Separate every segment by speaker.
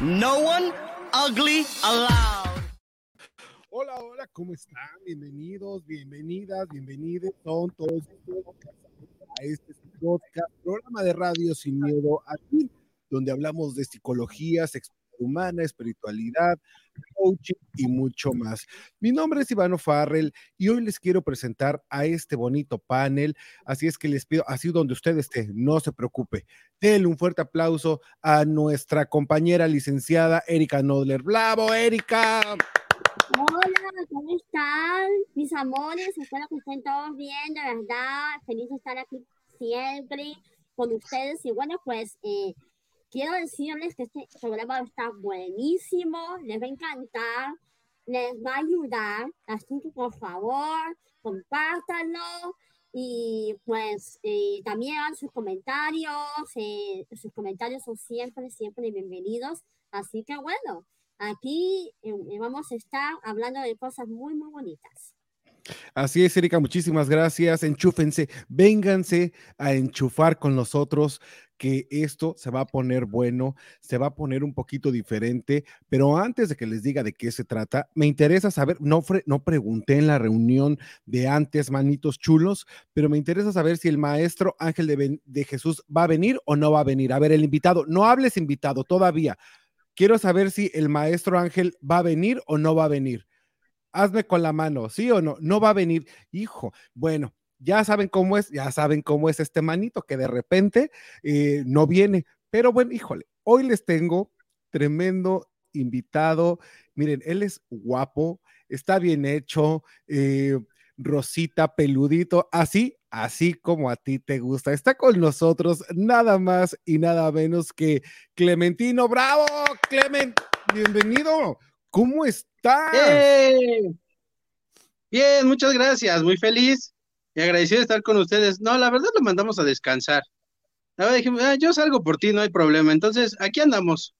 Speaker 1: No one ugly allowed.
Speaker 2: Hola, hola, ¿cómo están? Bienvenidos, bienvenidas, bienvenidos son todos a este podcast, programa de radio sin miedo a ti, donde hablamos de psicología, sexualidad humana, espiritualidad, coaching y mucho más. Mi nombre es Ivano Farrell y hoy les quiero presentar a este bonito panel, así es que les pido, así donde usted esté, no se preocupe. Denle un fuerte aplauso a nuestra compañera licenciada Erika Nodler. ¡Bravo, Erika!
Speaker 3: Hola, ¿cómo están? Mis amores, espero que estén todos bien, de verdad, feliz de estar aquí siempre con ustedes. Y bueno, pues eh, quiero decirles que este programa está buenísimo, les va a encantar, les va a ayudar, así que por favor, compártanlo. Y pues eh, también sus comentarios, eh, sus comentarios son siempre, siempre bienvenidos. Así que bueno, aquí eh, vamos a estar hablando de cosas muy, muy bonitas.
Speaker 2: Así es, Erika, muchísimas gracias. Enchúfense, vénganse a enchufar con nosotros, que esto se va a poner bueno, se va a poner un poquito diferente, pero antes de que les diga de qué se trata, me interesa saber, no, pregunté en la reunión de antes, manitos chulos, pero me interesa saber si el maestro Ángel de Jesús va a venir o no va a venir. A ver, el invitado, no hables invitado todavía. Quiero saber si el maestro Ángel va a venir o no va a venir hazme con la mano, ¿sí o no? No va a venir, hijo. Bueno, ya saben cómo es, ya saben cómo es este manito que de repente eh, no viene. Pero bueno, híjole, hoy les tengo tremendo invitado. Miren, él es guapo, está bien hecho, eh, rosita, peludito, así, así como a ti te gusta. Está con nosotros nada más y nada menos que Clementino. ¡Bravo, Clement! Bienvenido. ¿Cómo estás?
Speaker 4: ¡Eh! Bien, muchas gracias, muy feliz y agradecido de estar con ustedes. No, la verdad lo mandamos a descansar. La verdad dijimos, "Ah, yo salgo por ti, no hay problema. Entonces, aquí andamos.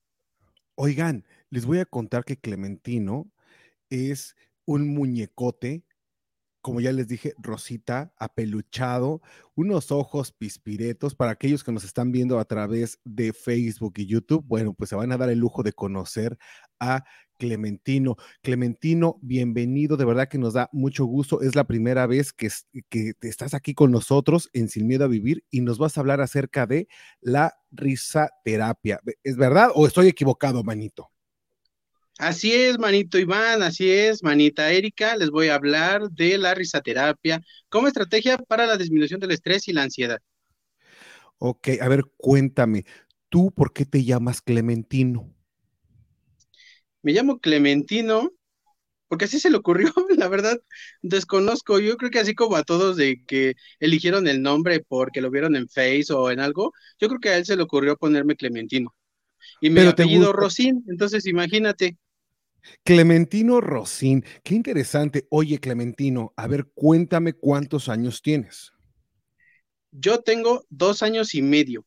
Speaker 2: Oigan, les voy a contar que Clementino es un muñecote, como ya les dije, rosita, apeluchado, unos ojos pispiretos. Para aquellos que nos están viendo a través de Facebook y YouTube, bueno, pues se van a dar el lujo de conocer a Clementino. Clementino, bienvenido, de verdad que nos da mucho gusto. Es la primera vez que, que estás aquí con nosotros en Sin Miedo a Vivir y nos vas a hablar acerca de la risaterapia. ¿Es verdad o estoy equivocado, manito?
Speaker 4: Así es, manito Iván, así es, manita Erika. Les voy a hablar de la risaterapia como estrategia para la disminución del estrés y la ansiedad.
Speaker 2: Ok, a ver, cuéntame, ¿tú por qué te llamas Clementino?
Speaker 4: Me llamo Clementino porque así se le ocurrió, la verdad, desconozco. Yo creo que así como a todos de que eligieron el nombre porque lo vieron en Face o en algo, yo creo que a él se le ocurrió ponerme Clementino. Y
Speaker 2: te
Speaker 4: apellido. Rosín, entonces imagínate.
Speaker 2: Clementino Rosín, qué interesante. Oye, Clementino, a ver, cuéntame cuántos años tienes.
Speaker 4: Yo tengo dos años y medio.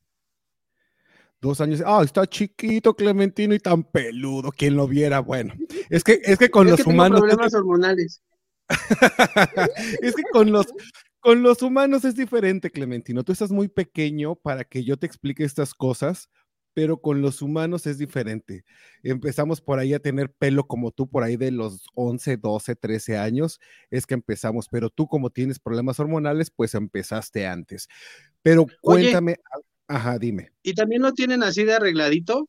Speaker 2: Dos años. Ah, está chiquito Clementino y tan peludo. Quien lo viera, bueno. Es que, es que con
Speaker 4: Es
Speaker 2: los
Speaker 4: que tengo
Speaker 2: humanos.
Speaker 4: problemas hormonales.
Speaker 2: es que con los, con los humanos es diferente, Clementino. Tú estás muy pequeño para que yo te explique estas cosas, pero con los humanos es diferente. Empezamos por ahí a tener pelo como tú, por ahí de los 11, 12, 13 años, es que empezamos, pero tú como tienes problemas hormonales, pues empezaste antes. Pero
Speaker 4: Oye.
Speaker 2: Ajá, dime.
Speaker 4: ¿Y también lo tienen así de arregladito?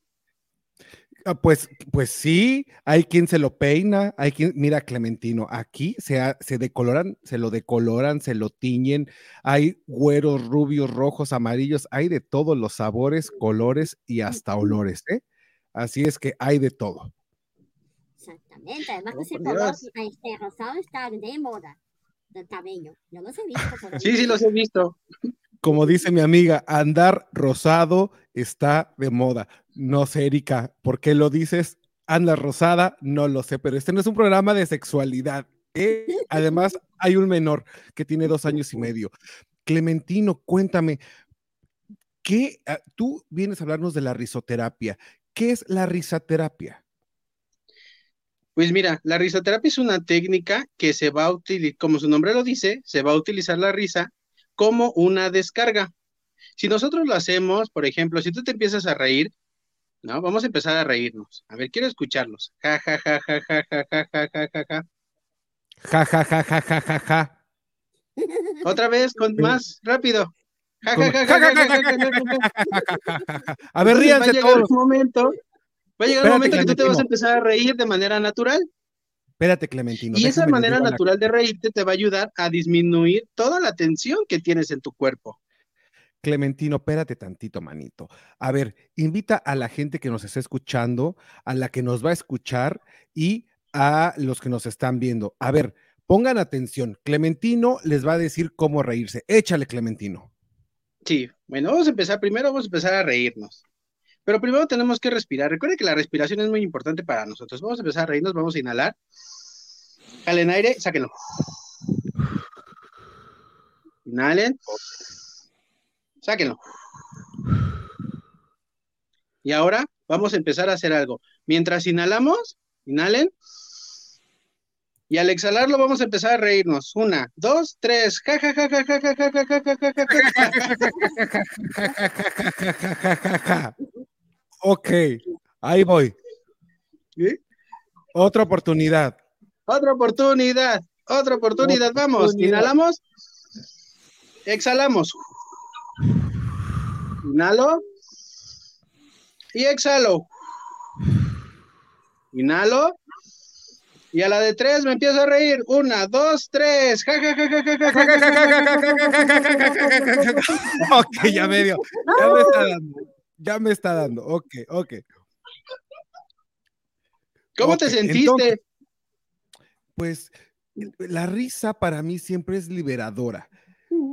Speaker 2: Ah, Pues, pues sí, hay quien se lo peina, hay quien, mira, Clementino, aquí se, ha- se decoloran, se lo decoloran, se lo tiñen, hay güeros, rubios, rojos, amarillos, hay de todos los sabores, colores y hasta olores, ¿eh? Así es que hay de todo.
Speaker 3: Exactamente. Además
Speaker 4: Oh,
Speaker 3: que ese color este, rosado está de moda del cabello. Yo los he visto por.
Speaker 4: Sí, sí, los he visto.
Speaker 2: Como dice mi amiga, andar rosado está de moda. No sé, Erika, ¿por qué lo dices? Anda rosada, no lo sé, pero este no es un programa de sexualidad. ¿eh? Además, hay un menor que tiene dos años y medio. Clementino, cuéntame, ¿qué, ah, tú vienes a hablarnos de la risoterapia. ¿Qué es la risoterapia?
Speaker 4: Pues mira, la risoterapia es una técnica que se va a utilizar, como su nombre lo dice, se va a utilizar la risa como una descarga. Si nosotros lo hacemos, por ejemplo, si tú te empiezas a reír, ¿no? Vamos a empezar a reírnos. A ver, quiero escucharlos. Ja, ja, ja, ja, ja, ja, ja, ja, ja, ja, ja.
Speaker 2: Ja, ja, ja, ja, ja, ja, ja.
Speaker 4: Otra vez, con más rápido. Ja, ja, ja, ja, ja, ja, ja, ja, ja.
Speaker 2: A ver,
Speaker 4: Entonces, va a
Speaker 2: ríanse
Speaker 4: llegar
Speaker 2: todos.
Speaker 4: un momento, va a llegar un momento que tú te vas a empezar a reír de manera natural.
Speaker 2: Espérate, Clementino.
Speaker 4: Y esa manera
Speaker 2: la
Speaker 4: natural de reírte te va a ayudar a disminuir toda la tensión que tienes en tu cuerpo.
Speaker 2: Clementino, espérate tantito, manito. A ver, invita a la gente que nos está escuchando, a la que nos va a escuchar y a los que nos están viendo. A ver, pongan atención. Clementino les va a decir cómo reírse. Échale, Clementino.
Speaker 4: Sí, bueno, vamos a empezar primero, vamos a empezar a reírnos. Pero primero tenemos que respirar. Recuerda que la respiración es muy importante para nosotros. Vamos a empezar a reírnos, vamos a inhalar. Jalen aire, sáquenlo. Inhalen. Sáquenlo. Y ahora vamos a empezar a hacer algo. Mientras inhalamos, inhalen. Y al exhalarlo vamos a empezar a reírnos. Una, dos, tres.
Speaker 2: Ok, ahí voy. Otra oportunidad.
Speaker 4: Otra oportunidad, otra oportunidad. Vamos,
Speaker 2: oportunidad.
Speaker 4: inhalamos. Exhalamos. Inhalo. Y exhalo. Inhalo. Y a la de tres me empiezo a reír. Una, dos, tres.
Speaker 2: ok, ya medio. Ya me está dando. Ya me está dando. Ok, ok.
Speaker 4: ¿Cómo te sentiste?
Speaker 2: entonces- Pues la risa para mí siempre es liberadora.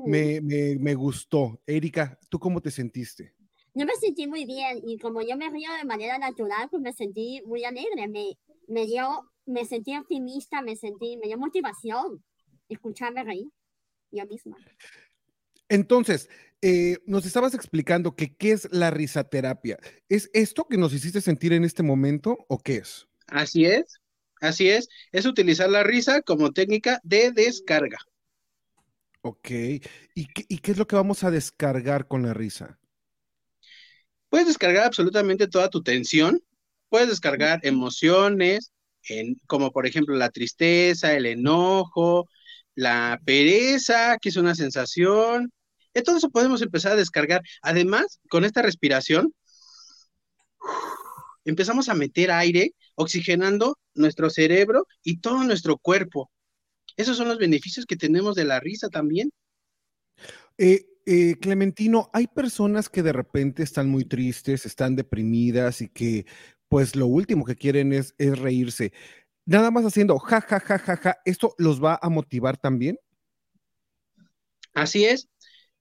Speaker 2: Me, me, me gustó. Erika, ¿tú cómo te sentiste?
Speaker 3: Yo me sentí muy bien y como yo me río de manera natural, pues me sentí muy alegre. Me, me dio, me sentí optimista, me sentí, me dio motivación escucharme reír yo misma.
Speaker 2: Entonces, eh, nos estabas explicando que qué es la risaterapia. ¿Es esto que nos hiciste sentir en este momento o qué es?
Speaker 4: Así es, así es. Es utilizar la risa como técnica de descarga.
Speaker 2: Ok. ¿Y qué, y qué es lo que vamos a descargar con la risa?
Speaker 4: Puedes descargar absolutamente toda tu tensión, puedes descargar emociones, en, como por ejemplo la tristeza, el enojo, la pereza, que es una sensación. Y todo eso podemos empezar a descargar. Además, con esta respiración, empezamos a meter aire, oxigenando nuestro cerebro y todo nuestro cuerpo. Esos son los beneficios que tenemos de la risa también.
Speaker 2: Eh, eh, Clementino, hay personas que de repente están muy tristes, están deprimidas y que pues lo último que quieren es, es reírse. Nada más haciendo ja, ja, ja, ja, ja, ¿esto los va a motivar también?
Speaker 4: Así es.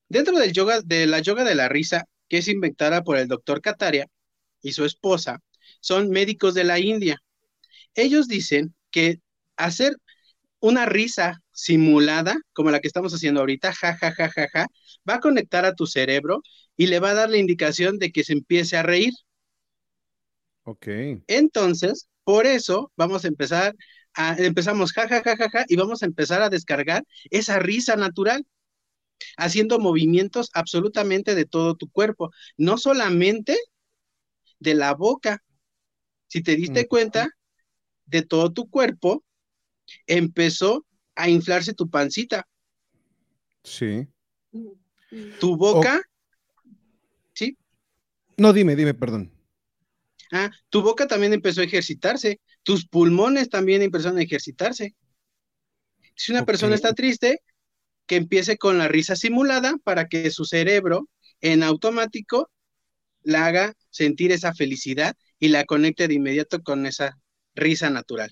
Speaker 4: Dentro del yoga, de la yoga de la risa, que es inventada por el doctor Kataria y su esposa, son médicos de la India. Ellos dicen que hacer una risa simulada, como la que estamos haciendo ahorita, ja, ja, ja, ja, ja, va a conectar a tu cerebro y le va a dar la indicación de que se empiece a reír.
Speaker 2: Ok.
Speaker 4: Entonces, por eso vamos a empezar a, empezamos ja, ja, ja, ja, ja, y vamos a empezar a descargar esa risa natural, haciendo movimientos absolutamente de todo tu cuerpo, no solamente de la boca. Si te diste cuenta, de todo tu cuerpo empezó a inflarse tu pancita,
Speaker 2: Sí.
Speaker 4: Tu boca,
Speaker 2: No, dime, dime, perdón.
Speaker 4: Ah, tu boca también empezó a ejercitarse, tus pulmones también empezaron a ejercitarse. Si una persona está triste, que empiece con la risa simulada para que su cerebro en automático la haga sentir esa felicidad y la conecte de inmediato con esa risa natural.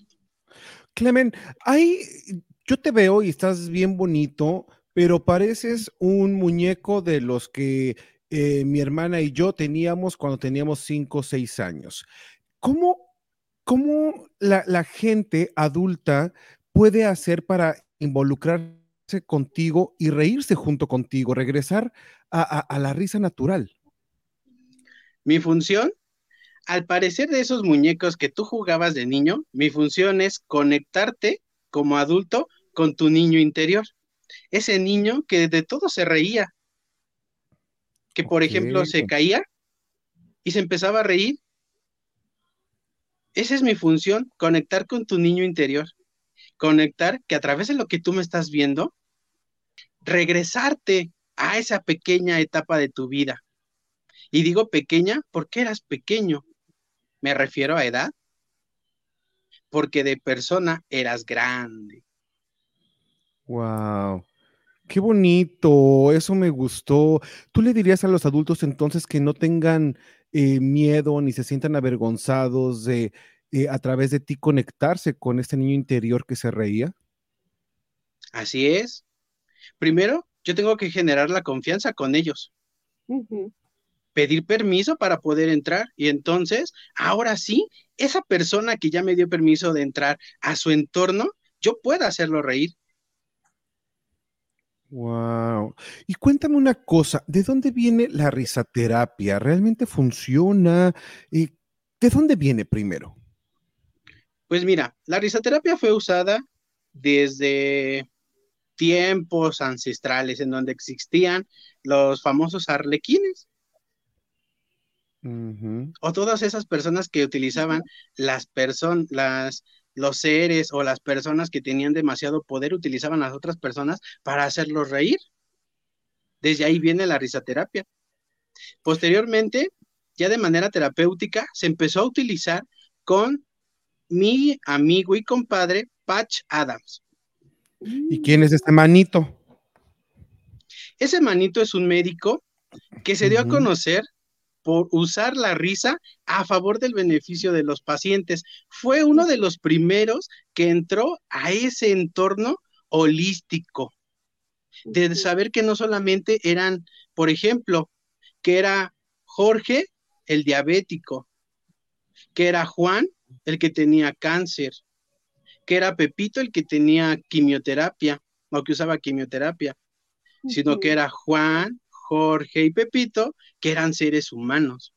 Speaker 2: Clemen, hay, yo te veo y estás bien bonito, pero pareces un muñeco de los que eh, mi hermana y yo teníamos cuando teníamos cinco o seis años. ¿Cómo, cómo la, la gente adulta puede hacer para involucrarse contigo y reírse junto contigo, regresar a, a- a la risa natural?
Speaker 4: Mi función, al parecer de esos muñecos que tú jugabas de niño, mi función es conectarte como adulto con tu niño interior. Ese niño que de todo se reía, que por ejemplo se caía y se empezaba a reír. Esa es mi función, conectar con tu niño interior. Conectar que a través de lo que tú me estás viendo, regresarte a esa pequeña etapa de tu vida. Y digo pequeña porque eras pequeño. Me refiero a edad. Porque de persona eras grande.
Speaker 2: Wow. Qué bonito, eso me gustó. ¿Tú le dirías a los adultos entonces que no tengan eh, miedo ni se sientan avergonzados de eh, a través de ti conectarse con este niño interior que se reía?
Speaker 4: Así es. Primero, yo tengo que generar la confianza con ellos. Pedir permiso para poder entrar. Y entonces, ahora sí, esa persona que ya me dio permiso de entrar a su entorno, yo pueda hacerlo reír.
Speaker 2: Wow. Y cuéntame una cosa, ¿de dónde viene la risaterapia? ¿Realmente funciona? Eh, ¿De dónde viene primero?
Speaker 4: Pues mira, la risoterapia fue usada desde tiempos ancestrales en donde existían los famosos arlequines o todas esas personas que utilizaban las personas, las los seres o las personas que tenían demasiado poder utilizaban a las otras personas para hacerlos reír. Desde ahí viene la risoterapia. Posteriormente, ya de manera terapéutica, se empezó a utilizar con mi amigo y compadre Patch Adams.
Speaker 2: ¿Y quién es este manito?
Speaker 4: Ese manito es un médico que se dio a conocer por usar la risa a favor del beneficio de los pacientes. Fue uno de los primeros que entró a ese entorno holístico, de saber que no solamente eran, por ejemplo, que era Jorge el diabético, que era Juan el que tenía cáncer, que era Pepito el que tenía quimioterapia o que usaba quimioterapia, sino que era Juan, Jorge y Pepito, que eran seres humanos,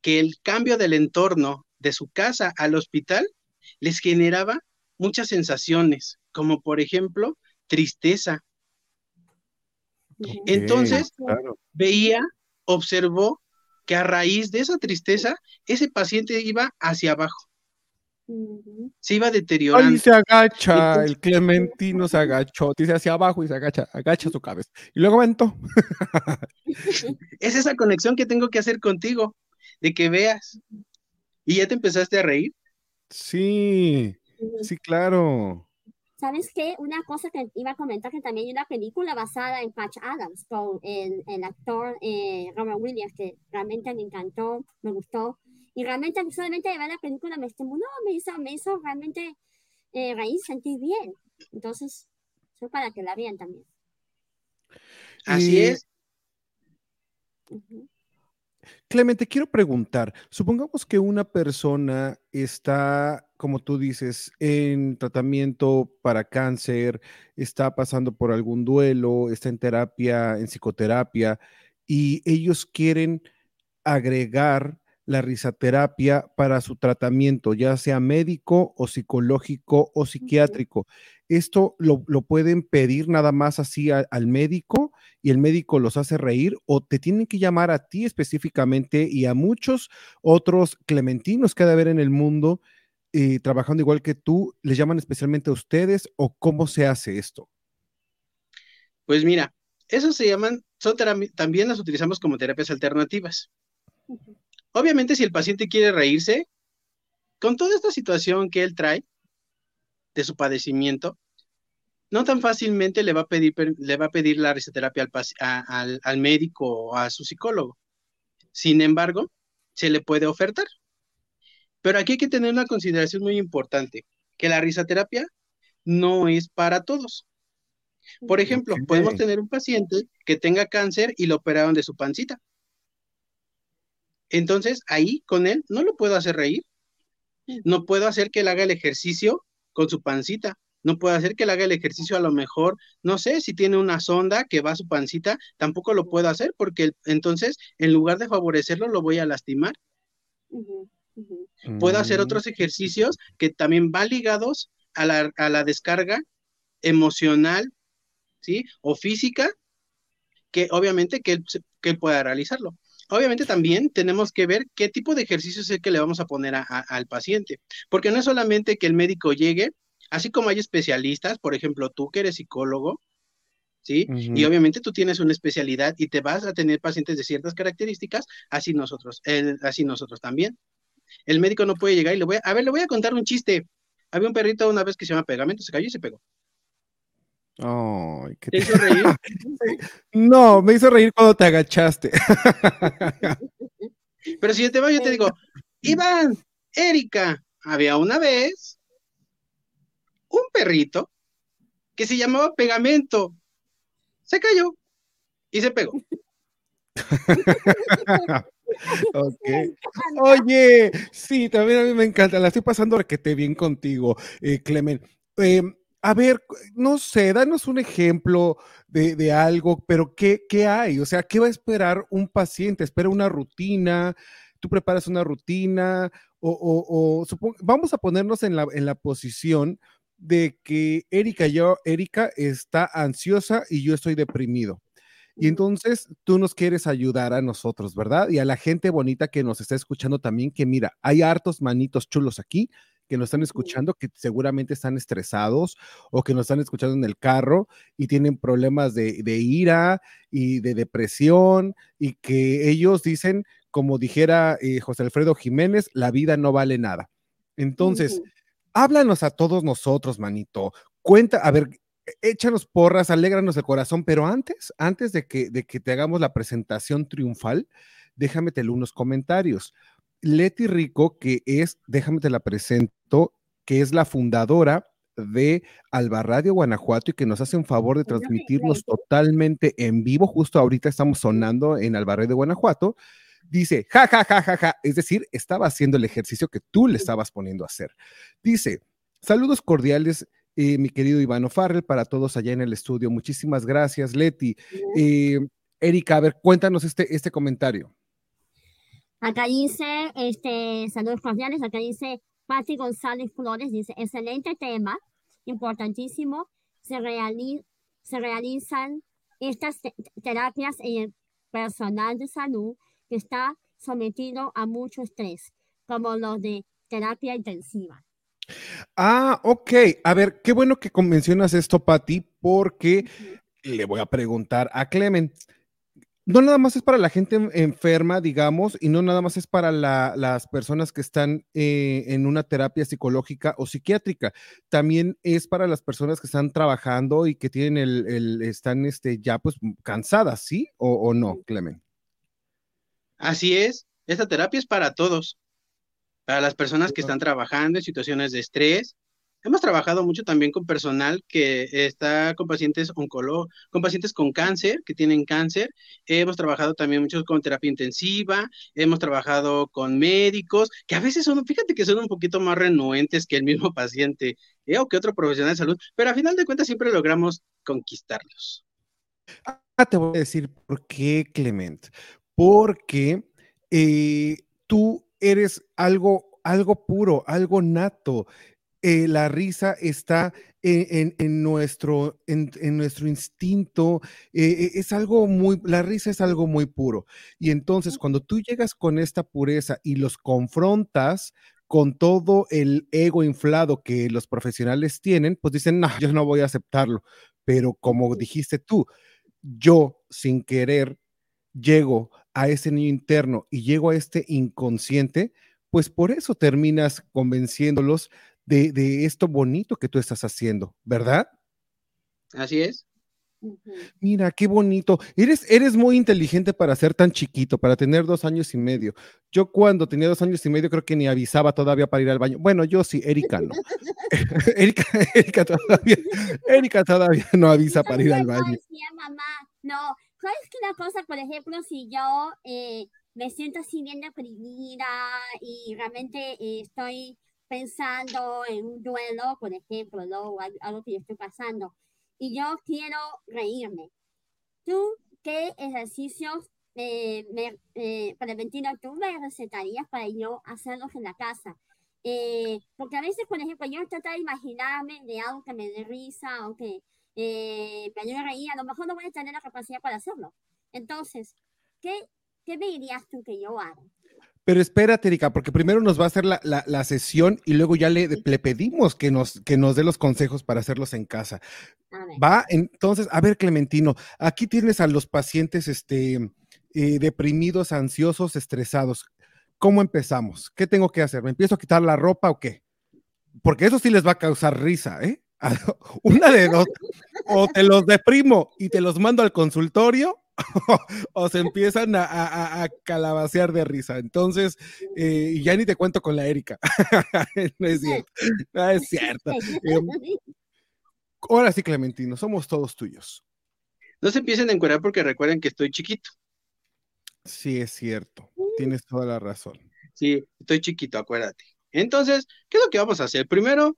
Speaker 4: que el cambio del entorno de su casa al hospital les generaba muchas sensaciones, como por ejemplo tristeza. Entonces,
Speaker 2: claro.
Speaker 4: veía, observó que a raíz de esa tristeza, ese paciente iba hacia abajo. Se iba
Speaker 2: Ay,
Speaker 4: deteriorando.
Speaker 2: se agacha,
Speaker 4: Entonces-
Speaker 2: el Clementino se agachó, dice hacia abajo y se agacha, agacha su cabeza. Y luego aventó.
Speaker 4: Es esa conexión que tengo que hacer contigo, de que veas. Y ya te empezaste a reír.
Speaker 2: Sí, sí, claro.
Speaker 3: ¿Sabes qué? Una cosa que iba a comentar que también hay una película basada en Patch Adams con el, el actor eh, Robert Williams que realmente me encantó, me gustó. Y realmente solamente de ver la película me estimuló, me hizo, me hizo realmente eh, reír, sentir bien. Entonces, eso para que la vean también.
Speaker 4: Así es.
Speaker 2: Clemente, quiero preguntar, supongamos que una persona está, como tú dices, en tratamiento para cáncer, está pasando por algún duelo, está en terapia, en psicoterapia, y ellos quieren agregar la risaterapia para su tratamiento, ya sea médico o psicológico o psiquiátrico. ¿Esto lo, lo pueden pedir nada más así a- al médico y el médico los hace reír o te tienen que llamar a ti específicamente y a muchos otros clementinos que ha de haber en el mundo eh, trabajando igual que tú, les llaman especialmente a ustedes o cómo se hace esto?
Speaker 4: Pues mira, eso se llaman, son también las utilizamos como terapias alternativas. Obviamente, si el paciente quiere reírse, con toda esta situación que él trae de su padecimiento, no tan fácilmente le va a pedir, le va a pedir la risoterapia al, al médico o a su psicólogo. Sin embargo, se le puede ofertar. Pero aquí hay que tener una consideración muy importante, que la risoterapia no es para todos. Por ejemplo, podemos tener un paciente que tenga cáncer y lo operaron de su pancita. Entonces, ahí con él no lo puedo hacer reír. No puedo hacer que él haga el ejercicio con su pancita. No puedo hacer que él haga el ejercicio a lo mejor, no sé, si tiene una sonda que va a su pancita, tampoco lo puedo hacer porque entonces, en lugar de favorecerlo, lo voy a lastimar. Puedo hacer mm. otros ejercicios que también van ligados a la, a la descarga emocional ¿sí? O física, que obviamente que él, pueda realizarlo. Obviamente también tenemos que ver qué tipo de ejercicio es el que le vamos a poner al paciente, porque no es solamente que el médico llegue, así como hay especialistas, por ejemplo, tú que eres psicólogo, ¿sí? Y obviamente tú tienes una especialidad y te vas a tener pacientes de ciertas características, así nosotros, así nosotros también. El médico no puede llegar y le voy a, a ver, le voy a contar un chiste. Había un perrito una vez que se llama Pegamento, se cayó y se pegó.
Speaker 2: ¿Te hizo reír? no, me hizo reír cuando te agachaste.
Speaker 4: Pero si yo te voy, yo te digo, Iván, Erika, había una vez un perrito que se llamaba Pegamento. Se cayó y se pegó.
Speaker 2: Oye, sí, también a mí me encanta. La estoy pasando requete bien contigo, eh, Clemen. Eh, a ver, no sé, danos un ejemplo de, algo, pero ¿qué, ¿qué, hay? O sea, ¿qué va a esperar un paciente? ¿Espera una rutina? ¿Tú preparas una rutina? O, vamos a ponernos en la, en la posición de que Erika, yo, Erika está ansiosa y yo estoy deprimido. Y entonces tú nos quieres ayudar a nosotros, ¿verdad? Y a la gente bonita que nos está escuchando también, que mira, hay hartos manitos chulos aquí que nos están escuchando que seguramente están estresados o que nos están escuchando en el carro y tienen problemas de, ira y de depresión y que ellos dicen, como dijera eh, José Alfredo Jiménez, la vida no vale nada. Entonces, háblanos a todos nosotros, manito. Cuenta, a ver, échanos porras, alégranos el corazón, pero antes, antes de que, de que te hagamos la presentación triunfal, déjame te unos comentarios. Leti Rico, que es, déjame te la presento, que es la fundadora de Alba Radio Guanajuato y que nos hace un favor de transmitirnos totalmente en vivo. Justo ahorita estamos sonando en Alba Radio Guanajuato. Dice, ja, ja, ja, ja, ja. Es decir, estaba haciendo el ejercicio que tú le estabas poniendo a hacer. Dice, saludos cordiales, eh, mi querido Ivano Farrell, para todos allá en el estudio. Muchísimas gracias, Leti. Eh, Erika, a ver, cuéntanos este, este comentario.
Speaker 3: Acá dice, este, saludos cordiales, acá dice Patti González Flores, dice, excelente tema, importantísimo, se, se realizan estas terapias en el personal de salud que está sometido a mucho estrés, como los de terapia intensiva.
Speaker 2: Ah, ok. A ver, qué bueno que mencionas esto, Patti, porque le voy a preguntar a Clement no nada más es para la gente enferma, digamos, y no nada más es para las personas que están eh, en una terapia psicológica o psiquiátrica, también es para las personas que están trabajando y que tienen el, están este, ya pues cansadas, ¿sí? ¿O, o no, Clemen?
Speaker 4: Así es, esta terapia es para todos, para las personas que están trabajando en situaciones de estrés, Hemos trabajado mucho también con personal que está con pacientes oncológicos, con pacientes con cáncer, que tienen cáncer. Hemos trabajado también mucho con terapia intensiva. Hemos trabajado con médicos, que a veces son, fíjate que son un poquito más renuentes que el mismo paciente ¿eh? o que otro profesional de salud, pero a final de cuentas siempre logramos conquistarlos.
Speaker 2: Ah, te voy a decir por qué, Clement. Porque eh, tú eres algo, algo puro, algo nato. Eh, la risa está en, nuestro, en, nuestro instinto, eh, es algo muy, la risa es algo muy puro. Y entonces cuando tú llegas con esta pureza y los confrontas con todo el ego inflado que los profesionales tienen, pues dicen, no, yo no voy a aceptarlo. Pero como dijiste tú, yo sin querer llego a ese niño interno y llego a este inconsciente, pues por eso terminas convenciéndolos de, de esto bonito que tú estás haciendo, ¿verdad?
Speaker 4: Así es.
Speaker 2: Mira, qué bonito. Eres, eres muy inteligente para ser tan chiquito, para tener dos años y medio. Yo cuando tenía dos años y medio creo que ni avisaba todavía para ir al baño. Bueno, yo sí, Erika no. Erika, Erika, todavía, Erika todavía no avisa para ir al baño.
Speaker 3: Decía, mamá, no, ¿sabes qué la cosa? Por ejemplo, si yo eh, me siento así bien deprimida y realmente eh, estoy pensando en un duelo, por ejemplo, ¿no? Algo que yo estoy pasando y yo quiero reírme. ¿Tú qué ejercicios eh, me, eh, preventinos tú me recetarías para yo hacerlos en la casa? Eh, porque a veces, por ejemplo, yo trato de imaginarme de algo que me dé risa o que eh, me ayude a reír, a lo mejor no voy a tener la capacidad para hacerlo. Entonces, ¿qué, qué me dirías tú que yo haga?
Speaker 2: Pero espérate, Erika, porque primero nos va a hacer la, la, la sesión y luego ya le, le, pedimos que nos, que nos dé los consejos para hacerlos en casa. Va, entonces, a ver, Clementino, aquí tienes a los pacientes este, eh, deprimidos, ansiosos, estresados. ¿Cómo empezamos? ¿Qué tengo que hacer? ¿Me empiezo a quitar la ropa o qué? Porque eso sí les va a causar risa, ¿eh? Una de dos. O te los deprimo y te los mando al consultorio o se empiezan a, a, a, calabacear de risa. Entonces, eh, ya ni te cuento con la Erika. no es cierto. No es cierto. Eh, ahora sí, Clementino, somos todos tuyos.
Speaker 4: No se empiecen a encuadrar porque recuerden que estoy chiquito.
Speaker 2: Sí, es cierto. Tienes toda la razón.
Speaker 4: Sí, estoy chiquito, acuérdate. Entonces, ¿qué es lo que vamos a hacer? Primero,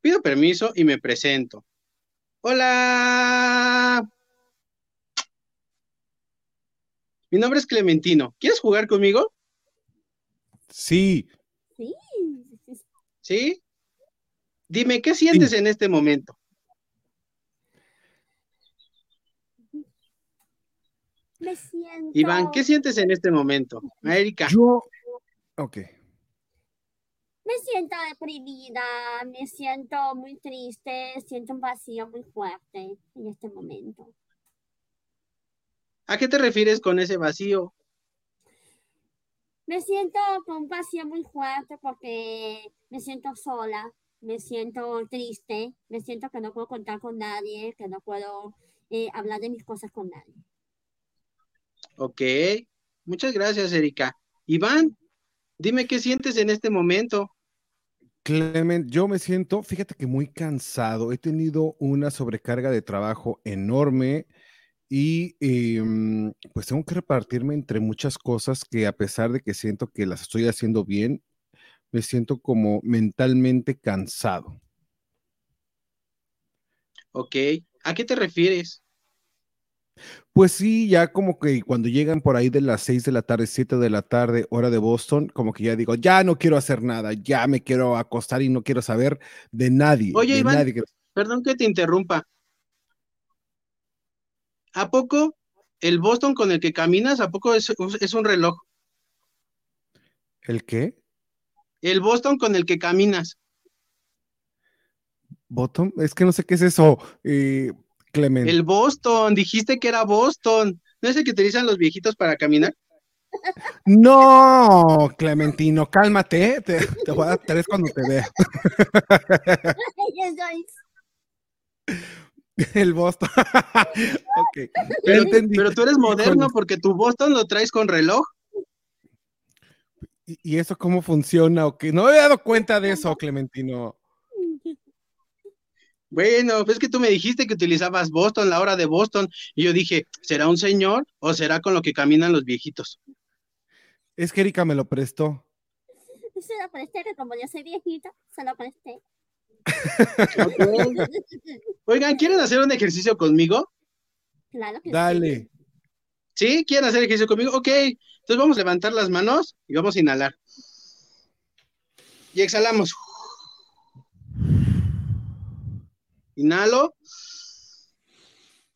Speaker 4: pido permiso y me presento. Hola, Mi nombre es Clementino. ¿Quieres jugar conmigo?
Speaker 2: Sí.
Speaker 3: Sí.
Speaker 4: ¿Sí? Dime, ¿qué sientes sí. en este momento?
Speaker 3: Me siento.
Speaker 4: Iván, ¿qué sientes en este momento? Erika.
Speaker 2: Yo. Ok.
Speaker 3: Me siento deprimida, me siento muy triste, siento un vacío muy fuerte en este momento.
Speaker 4: ¿A qué te refieres con ese vacío?
Speaker 3: Me siento con un vacío muy fuerte porque me siento sola, me siento triste, me siento que no puedo contar con nadie, que no puedo eh, hablar de mis cosas con nadie.
Speaker 4: Ok, muchas gracias, Erika. Iván, dime qué sientes en este momento.
Speaker 2: Clement, yo me siento, fíjate que muy cansado. He tenido una sobrecarga de trabajo enorme y eh, pues tengo que repartirme entre muchas cosas que a pesar de que siento que las estoy haciendo bien, me siento como mentalmente cansado.
Speaker 4: Ok, ¿a qué te refieres?
Speaker 2: Pues sí, ya como que cuando llegan por ahí de las 6 de la tarde, 7 de la tarde, hora de Boston, como que ya digo, ya no quiero hacer nada, ya me quiero acostar y no quiero saber de nadie.
Speaker 4: Oye,
Speaker 2: de
Speaker 4: Iván,
Speaker 2: nadie.
Speaker 4: perdón que te interrumpa. ¿A poco el Boston con el que caminas, a poco es, es, un reloj?
Speaker 2: ¿El qué?
Speaker 4: El Boston con el que caminas.
Speaker 2: ¿Boston? Es que no sé qué es eso, eh, Clement.
Speaker 4: El Boston, dijiste que era Boston. ¿No es el que utilizan los viejitos para caminar?
Speaker 2: No, Clementino, cálmate, te, te voy a dar tres cuando te vea. El Boston. okay.
Speaker 4: pero, pero, tú eres moderno porque tu Boston lo traes con reloj.
Speaker 2: ¿Y, y eso cómo funciona? Okay. No me he dado cuenta de eso, Clementino.
Speaker 4: Bueno, pues que tú me dijiste que utilizabas Boston, la hora de Boston, y yo dije, ¿será un señor o será con lo que caminan los viejitos?
Speaker 2: Es que Erika me lo prestó.
Speaker 3: Se lo presté, que como yo soy viejita, se lo presté.
Speaker 4: Oigan, ¿quieren hacer un ejercicio conmigo?
Speaker 3: Claro que
Speaker 2: Dale.
Speaker 4: Sí. ¿Sí? ¿Quieren hacer ejercicio conmigo? Ok, entonces vamos a levantar las manos y vamos a inhalar. Y exhalamos. Inhalo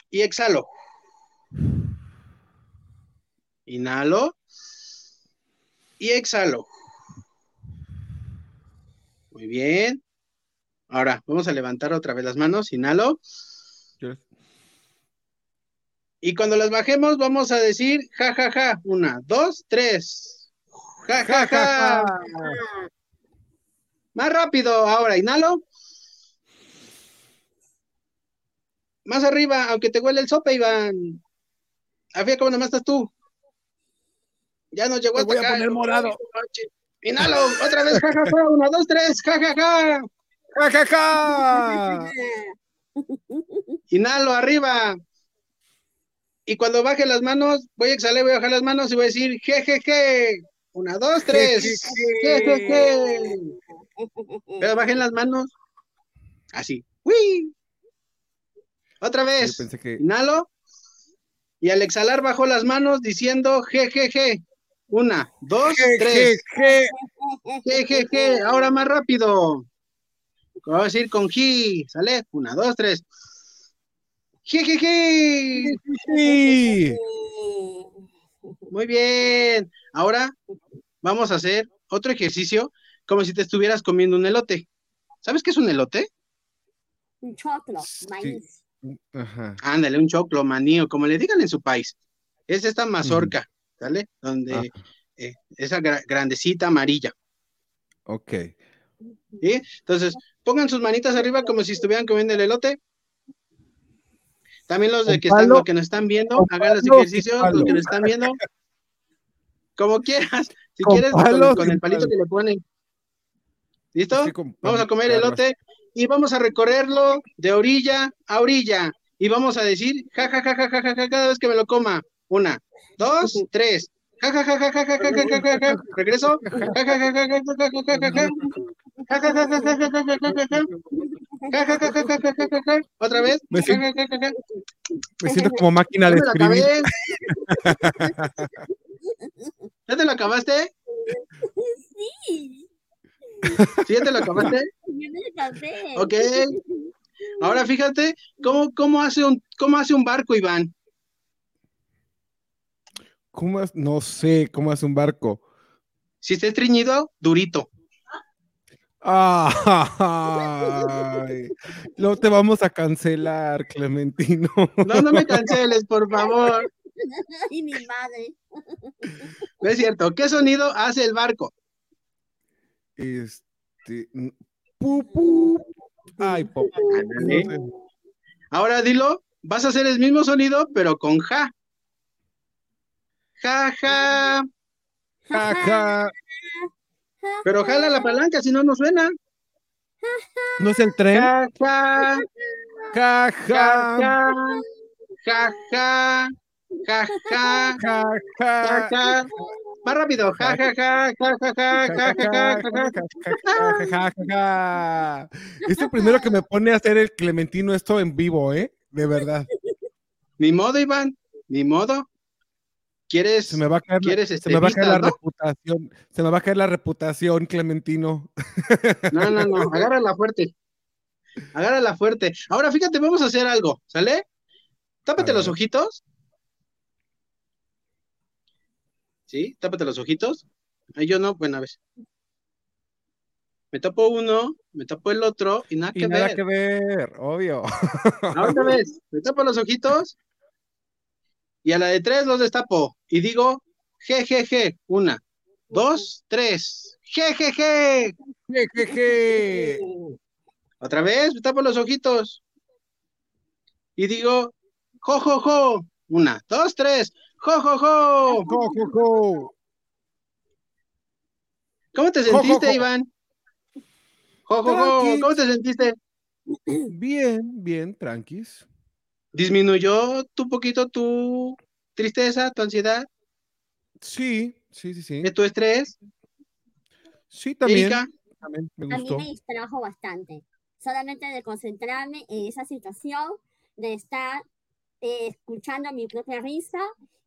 Speaker 4: y exhalo. Inhalo y exhalo. Muy bien. Ahora, vamos a levantar otra vez las manos. Inhalo. Y cuando las bajemos, vamos a decir ja, ja, ja. Una, dos, tres. Ja, ja, ja. Más rápido. Ahora, inhalo. Más arriba, aunque te huele el sopa, Iván. Afía, ¿cómo nomás estás tú? Ya nos llegó
Speaker 2: Me
Speaker 4: hasta
Speaker 2: voy a poner morado.
Speaker 4: Inhalo, otra vez, ja, ja, ja. Una, dos, tres, ja, ja, ja.
Speaker 2: ¡Ja, ja, ja!
Speaker 4: Inhalo arriba. Y cuando baje las manos, voy a exhalar, voy a bajar las manos y voy a decir je, je, je. Una, dos, tres. Je, je, je. Pero bajen las manos. Así. ¡Uy! Otra vez.
Speaker 2: pensé que.
Speaker 4: Inhalo. Y al exhalar bajo las manos diciendo je, je, je. Una, dos,
Speaker 2: Je,
Speaker 4: tres.
Speaker 2: je,
Speaker 4: Je, je, je. Ahora más rápido. Voy a decir con ji. ¿Sale? Una, dos, tres. Je. je. Muy bien. Ahora vamos a hacer otro ejercicio como si te estuvieras comiendo un elote. ¿Sabes qué es un elote?
Speaker 3: Un choclo,
Speaker 2: Sí.
Speaker 3: maíz.
Speaker 2: Ajá.
Speaker 4: Ándale, un choclo, maní, o como le digan en su país. Es esta mazorca, ¿sale? Donde
Speaker 2: Ah.
Speaker 4: eh, esa gra- grandecita amarilla.
Speaker 2: Ok.
Speaker 4: ¿Sí? Entonces, pongan sus manitas arriba como si estuvieran comiendo el elote. También los de que están, los que nos están viendo, hagan los ejercicios, los que nos están viendo. Como quieras. Si
Speaker 2: Con
Speaker 4: quieres, con,
Speaker 2: palo,
Speaker 4: con
Speaker 2: sin
Speaker 4: el palito
Speaker 2: palo.
Speaker 4: que le ponen. ¿Listo? Vamos a comer elote y vamos a recorrerlo de orilla a orilla. Y vamos a decir ja, ja, ja, ja, ja, ja, ja, cada vez que me lo coma. Una, dos, tres. Ja, ja, ja, ja, ja, ja, ja, ja, ja, ja, ja. Regreso. Ja, ja, ja, ja, ja, ja, ja, ja, ja, otra vez.
Speaker 2: Me siento, como máquina de escribir.
Speaker 4: ¿Ya te lo acabaste?
Speaker 3: Sí.
Speaker 4: ¿Sí ya te lo acabaste?
Speaker 3: Yo no lo.
Speaker 4: Ok. Ahora fíjate cómo, cómo, hace un, cómo hace un barco, Iván.
Speaker 2: ¿Cómo, no sé cómo hace un barco.
Speaker 4: Si está estreñido, durito.
Speaker 2: Ay, no te vamos a cancelar, Clementino.
Speaker 4: No, no me canceles, por favor.
Speaker 3: Ay, mi madre.
Speaker 4: No es cierto. ¿Qué sonido hace el barco?
Speaker 2: Este. pu, pu. Ay, po-.
Speaker 4: Ahora dilo, vas a hacer el mismo sonido, pero con ja. Ja, ja.
Speaker 2: Ja, ja.
Speaker 4: Pero jala la palanca, si no, no suena.
Speaker 2: ¿No es el tren?
Speaker 4: Ja, ja.
Speaker 2: Ja,
Speaker 4: Ja,
Speaker 2: ja.
Speaker 4: ja. Ja, ja. Ja, ja.
Speaker 2: Ja,
Speaker 4: Ja,
Speaker 2: ja.
Speaker 4: ja. Más rápido. Ja, ja, ja. Ja, ja, ja. Ja, ja, ja, ja, ja.
Speaker 2: Es el primero que me pone a hacer el Clementino esto en vivo, ¿eh? De verdad.
Speaker 4: Ni modo, Iván. Ni modo. ¿Quieres?
Speaker 2: Se me va a caer,
Speaker 4: ¿Quieres,
Speaker 2: se me va a caer la
Speaker 4: no?
Speaker 2: reputación. Se me va a caer la reputación, Clementino.
Speaker 4: No, no, no, agárrala fuerte. Agárrala fuerte. Ahora fíjate, vamos a hacer algo, ¿sale? Tápate los ojitos. ¿Sí? Tápate los ojitos. Ahí yo no, bueno, a ver. Me tapo uno, me tapo el otro y nada
Speaker 2: Y
Speaker 4: que
Speaker 2: nada
Speaker 4: ver.
Speaker 2: que ver, obvio.
Speaker 4: Ahora vez, me tapo los ojitos y a la de tres los destapo y digo, je, je, je. Una, dos, tres. Je, je, je.
Speaker 2: Je, je, je.
Speaker 4: Otra vez, tapo los ojitos. Y digo, jo, jo, jo. Una, dos, tres. Jo, jo, jo.
Speaker 2: Jo, jo, jo.
Speaker 4: ¿Cómo te sentiste. Iván? Jo, jo, jo. ¿Cómo te sentiste?
Speaker 2: Bien, bien, tranquis.
Speaker 4: ¿Disminuyó tu poquito tu tristeza, tu ansiedad,
Speaker 2: Sí, sí, sí, sí.
Speaker 4: tu estrés?
Speaker 2: Sí, también. También me
Speaker 3: A mí me distrajo bastante. Solamente de concentrarme en esa situación, de estar eh, escuchando mi propia risa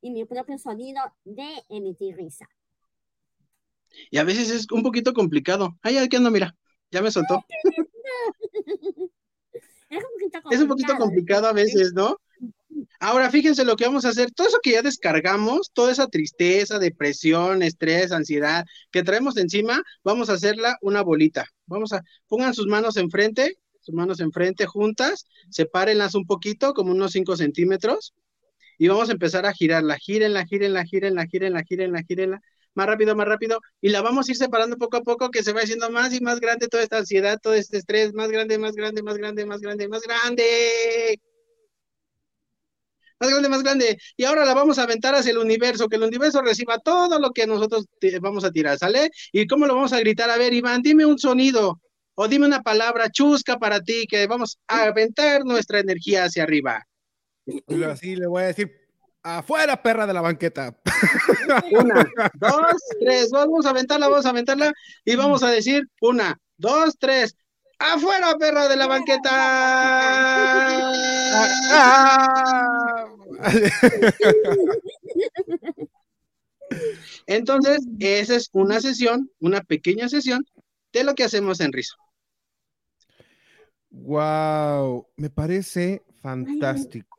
Speaker 3: y mi propio sonido de emitir risa.
Speaker 4: y a veces es un poquito complicado. Ay, aquí ando, mira, ya me soltó.
Speaker 3: Es un poquito
Speaker 4: Es un poquito complicado a veces, ¿no? Ahora, fíjense lo que vamos a hacer. Todo eso que ya descargamos, toda esa tristeza, depresión, estrés, ansiedad que traemos encima, vamos a hacerla una bolita. Vamos a, pongan sus manos enfrente, sus manos enfrente juntas, sepárenlas un poquito, como unos 5 centímetros, y vamos a empezar a girarla, gírenla, gírenla, gírenla, gírenla, gírenla, gírenla, más rápido, más rápido, y la vamos a ir separando poco a poco, que se va haciendo más y más grande toda esta ansiedad, todo este estrés, más grande, más grande, más grande, más grande, más grande. Más grande, más grande. Y ahora la vamos a aventar hacia el universo, que el universo reciba todo lo que nosotros vamos a tirar, ¿sale? ¿Y cómo lo vamos a gritar? A ver, Iván, dime un sonido o dime una palabra chusca para ti, que vamos a aventar nuestra energía hacia arriba.
Speaker 2: Así le voy a decir, afuera, perra de la banqueta.
Speaker 4: Una, dos, tres, vamos a aventarla, vamos a aventarla y vamos a decir una, dos, tres. ¡Afuera, perra de la banqueta! Entonces, esa es una sesión, una pequeña sesión de lo que hacemos en Rizo.
Speaker 2: Wow, me parece fantástico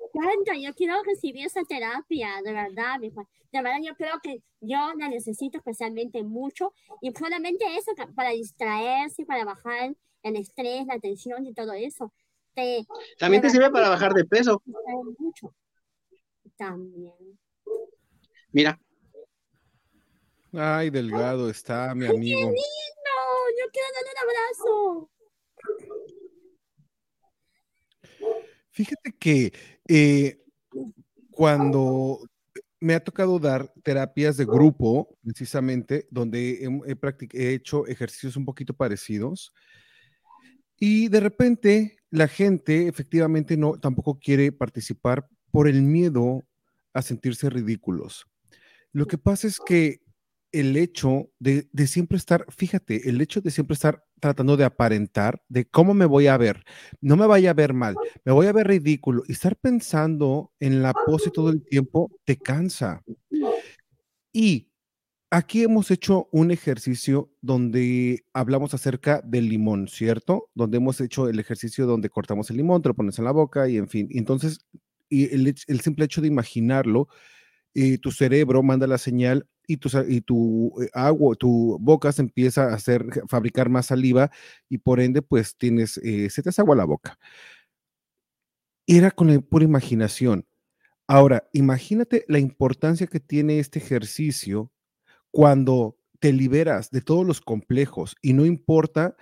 Speaker 3: yo quiero recibir esa terapia, de verdad, de verdad yo creo que yo la necesito especialmente mucho y solamente eso para distraerse, para bajar el estrés, la tensión y todo eso.
Speaker 4: También te sirve para bajar de peso.
Speaker 3: Mucho. También.
Speaker 4: Mira.
Speaker 2: Ay, delgado está mi amigo. ¡Qué
Speaker 3: lindo! Yo quiero darle un abrazo.
Speaker 2: Fíjate que eh, cuando me ha tocado dar terapias de grupo, precisamente, donde he, he, hecho ejercicios un poquito parecidos, y de repente la gente efectivamente no tampoco quiere participar por el miedo a sentirse ridículos. Lo que pasa es que el hecho de, de, siempre estar, fíjate, el hecho de siempre estar tratando de aparentar de cómo me voy a ver, no me vaya a ver mal, me voy a ver ridículo y estar pensando en la pose todo el tiempo te cansa. Y aquí hemos hecho un ejercicio donde hablamos acerca del limón, ¿cierto? Donde hemos hecho el ejercicio donde cortamos el limón, te lo pones en la boca y en fin. Entonces, y el, simple hecho de imaginarlo, eh, tu cerebro manda la señal y tu, y tu eh, agua, tu boca se empieza a hacer, fabricar más saliva y por ende, pues tienes, eh, se te hace la boca. Era con la pura imaginación. Ahora, imagínate la importancia que tiene este ejercicio cuando te liberas de todos los complejos y no importa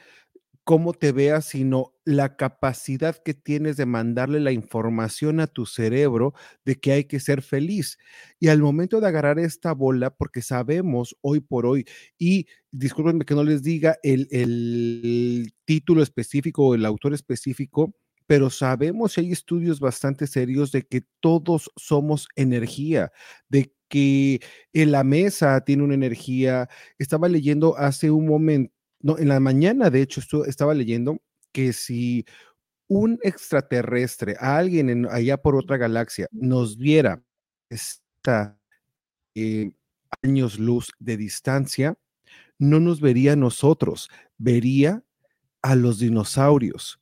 Speaker 2: cómo te veas, sino la capacidad que tienes de mandarle la información a tu cerebro de que hay que ser feliz. Y al momento de agarrar esta bola, porque sabemos hoy por hoy, y discúlpenme que no les diga el, el título específico o el autor específico, pero sabemos hay estudios bastante serios de que todos somos energía, de que en la mesa tiene una energía. Estaba leyendo hace un momento no, en la mañana, de hecho, estaba leyendo que si un extraterrestre, a alguien allá por otra galaxia, nos viera esta eh, años luz de distancia, no nos vería a nosotros, vería a los dinosaurios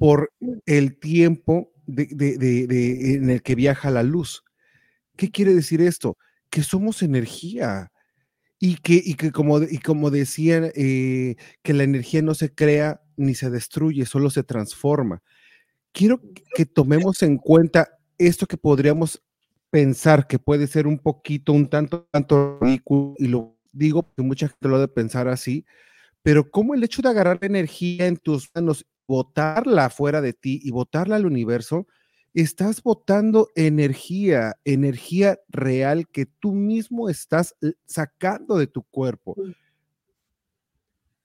Speaker 2: por el tiempo en el que viaja la luz. ¿Qué quiere decir esto? Que somos energía, y que, y que como, y como decían, eh, que la energía no se crea ni se destruye, solo se transforma. Quiero que tomemos en cuenta esto que podríamos pensar que puede ser un poquito, un tanto, tanto ridículo, y lo digo porque mucha gente lo debe pensar así, pero como el hecho de agarrar energía en tus manos, botarla fuera de ti y botarla al universo, estás botando energía, energía real que tú mismo estás eh, sacando de tu cuerpo.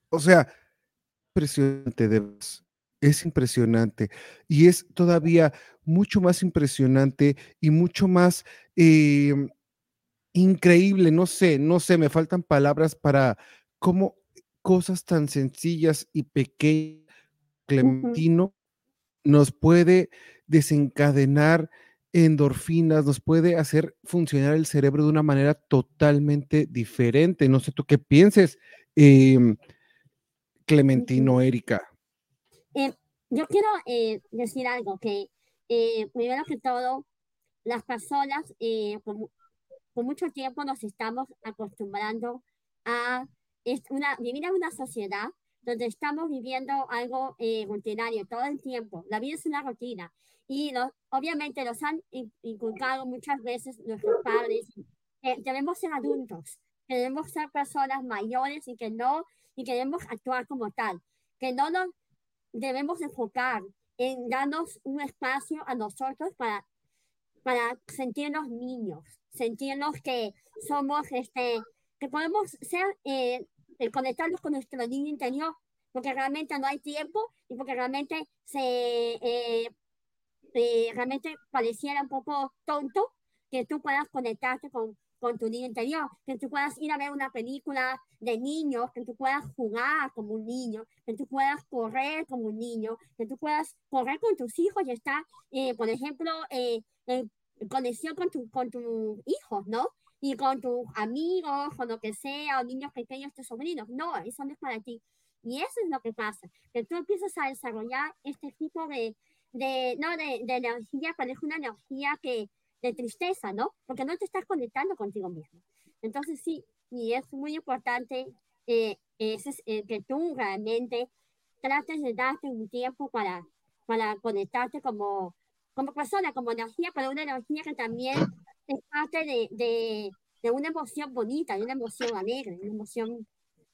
Speaker 2: O sea, impresionante, de es impresionante y es todavía mucho más impresionante y mucho más em, increíble, no sé, no sé, me faltan palabras para cómo cosas tan sencillas y pequeñas, Clementino, nos puede desencadenar endorfinas, nos puede hacer funcionar el cerebro de una manera totalmente diferente. No sé tú qué pienses, em, Clementino, Erika.
Speaker 3: Eh, yo quiero eh, decir algo, que eh, primero que todo, las personas por, mucho tiempo nos estamos acostumbrando a una, vivir en una sociedad donde estamos viviendo algo eh, rutinario todo el tiempo. La vida es una rutina y obviamente nos han inculcado muchas veces nuestros padres. Eh, debemos ser adultos, debemos ser personas mayores y que no, y queremos actuar como tal, que no nos debemos enfocar en darnos un espacio a nosotros para, para sentirnos niños, sentirnos que somos, este, que podemos ser, eh, conectarnos con nuestro niño interior, porque realmente no hay tiempo y porque realmente se, eh, eh, realmente pareciera un poco tonto que tú puedas conectarte con, con tu niño interior, que tú puedas ir a ver una película de niños, que tú puedas jugar como un niño, que tú puedas correr como un niño, que tú puedas correr con tus hijos y estar, eh, por ejemplo, eh, en conexión con, tu, con tus hijos, ¿no? Y con tus amigos, con lo que sea, o niños pequeños, tus sobrinos. No, eso no es para ti. Y eso es lo que pasa, que tú empiezas a desarrollar este tipo de, de no, de, de energía, pero es una energía que, de tristeza, ¿no? Porque no te estás conectando contigo mismo. Entonces sí, y es muy importante eh, eh, que tú realmente trates de darte un tiempo para, para conectarte como, como persona, como energía, pero una energía que también es parte de, de, de una emoción bonita, de una emoción alegre, una emoción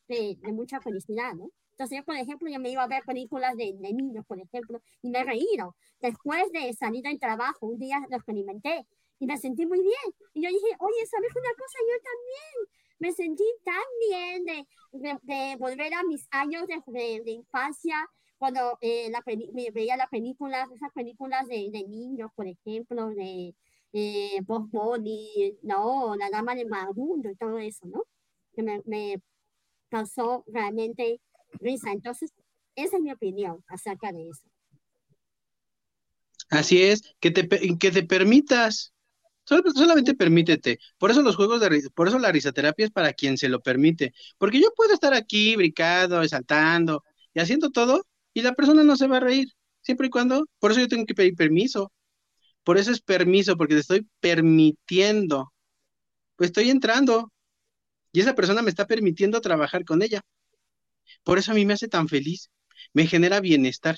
Speaker 3: de, de mucha felicidad, ¿no? Entonces, yo, por ejemplo, yo me iba a ver películas de, de, niños, por ejemplo, y me he reído. Después de salir del trabajo, un día lo experimenté y me sentí muy bien. Y yo dije, oye, ¿sabes una cosa? Yo también me sentí tan bien de, de, volver a mis años de, de infancia, cuando eh, la veía las películas, esas películas de, de niños, por ejemplo, de eh, Bob Bunny, no, La Dama de Magundo y todo eso, ¿no? Que me, me causó realmente risa. Entonces, esa es mi opinión acerca de eso.
Speaker 4: Así es, que te, que te permitas, solamente permítete. Por eso los juegos de por eso la risoterapia es para quien se lo permite. Porque yo puedo estar aquí brincando, saltando y haciendo todo, y la persona no se va a reír, siempre y cuando, por eso yo tengo que pedir permiso. Por eso es permiso, porque te estoy permitiendo. Pues estoy entrando. Y esa persona me está permitiendo trabajar con ella. Por eso a mí me hace tan feliz, me genera bienestar.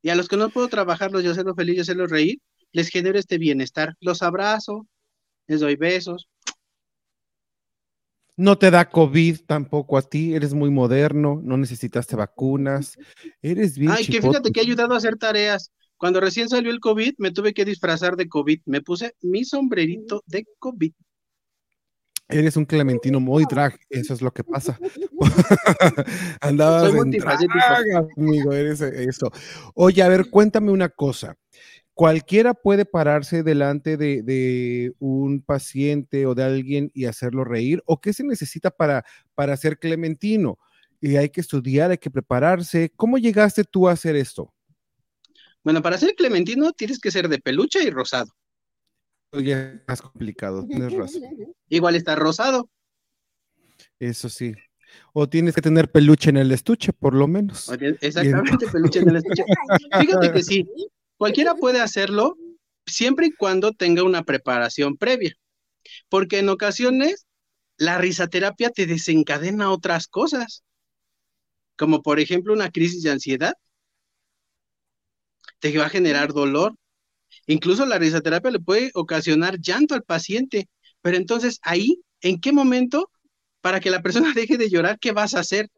Speaker 4: Y a los que no puedo trabajarlos y hacerlos feliz y hacerlos reír, les genero este bienestar. Los abrazo, les doy besos.
Speaker 2: No te da COVID tampoco a ti, eres muy moderno, no necesitaste vacunas, eres bien.
Speaker 4: Ay, que fíjate que ha ayudado a hacer tareas. Cuando recién salió el COVID, me tuve que disfrazar de COVID. Me puse mi sombrerito de COVID.
Speaker 2: Eres un clementino muy drag, eso es lo que pasa. Andabas en drag, amigo, eres eso. Oye, a ver, cuéntame una cosa. Cualquiera puede pararse delante de, de, un paciente o de alguien y hacerlo reír, o qué se necesita para, para ser clementino. Y hay que estudiar, hay que prepararse. ¿Cómo llegaste tú a hacer esto?
Speaker 4: Bueno, para ser clementino tienes que ser de peluche y rosado
Speaker 2: ya es más complicado, tienes razón.
Speaker 4: Igual está rosado.
Speaker 2: Eso sí. O tienes que tener peluche en el estuche, por lo menos.
Speaker 4: Exactamente, peluche en el estuche. Fíjate que sí, cualquiera puede hacerlo siempre y cuando tenga una preparación previa. Porque en ocasiones la risaterapia te desencadena otras cosas. Como por ejemplo una crisis de ansiedad. Te va a generar dolor, Incluso la risoterapia le puede ocasionar llanto al paciente, pero entonces ahí, ¿en qué momento para que la persona deje de llorar, qué vas a hacer?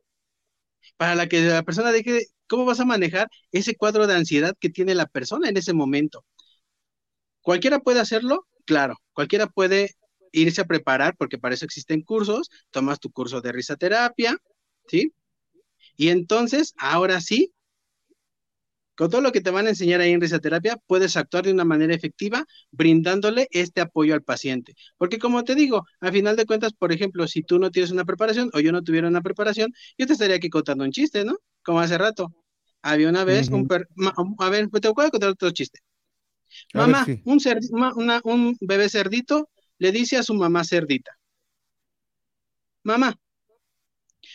Speaker 4: Para la que la persona deje, de, ¿cómo vas a manejar ese cuadro de ansiedad que tiene la persona en ese momento? ¿Cualquiera puede hacerlo? Claro, cualquiera puede irse a preparar, porque para eso existen cursos, tomas tu curso de risoterapia, ¿sí? Y entonces, ahora sí, con todo lo que te van a enseñar ahí en risoterapia, puedes actuar de una manera efectiva brindándole este apoyo al paciente. Porque como te digo, a final de cuentas, por ejemplo, si tú no tienes una preparación o yo no tuviera una preparación, yo te estaría aquí contando un chiste, ¿no? Como hace rato. Había una vez un per... A ver, te voy a contar otro chiste. Mamá, un, un bebé cerdito le dice a su mamá cerdita, mamá,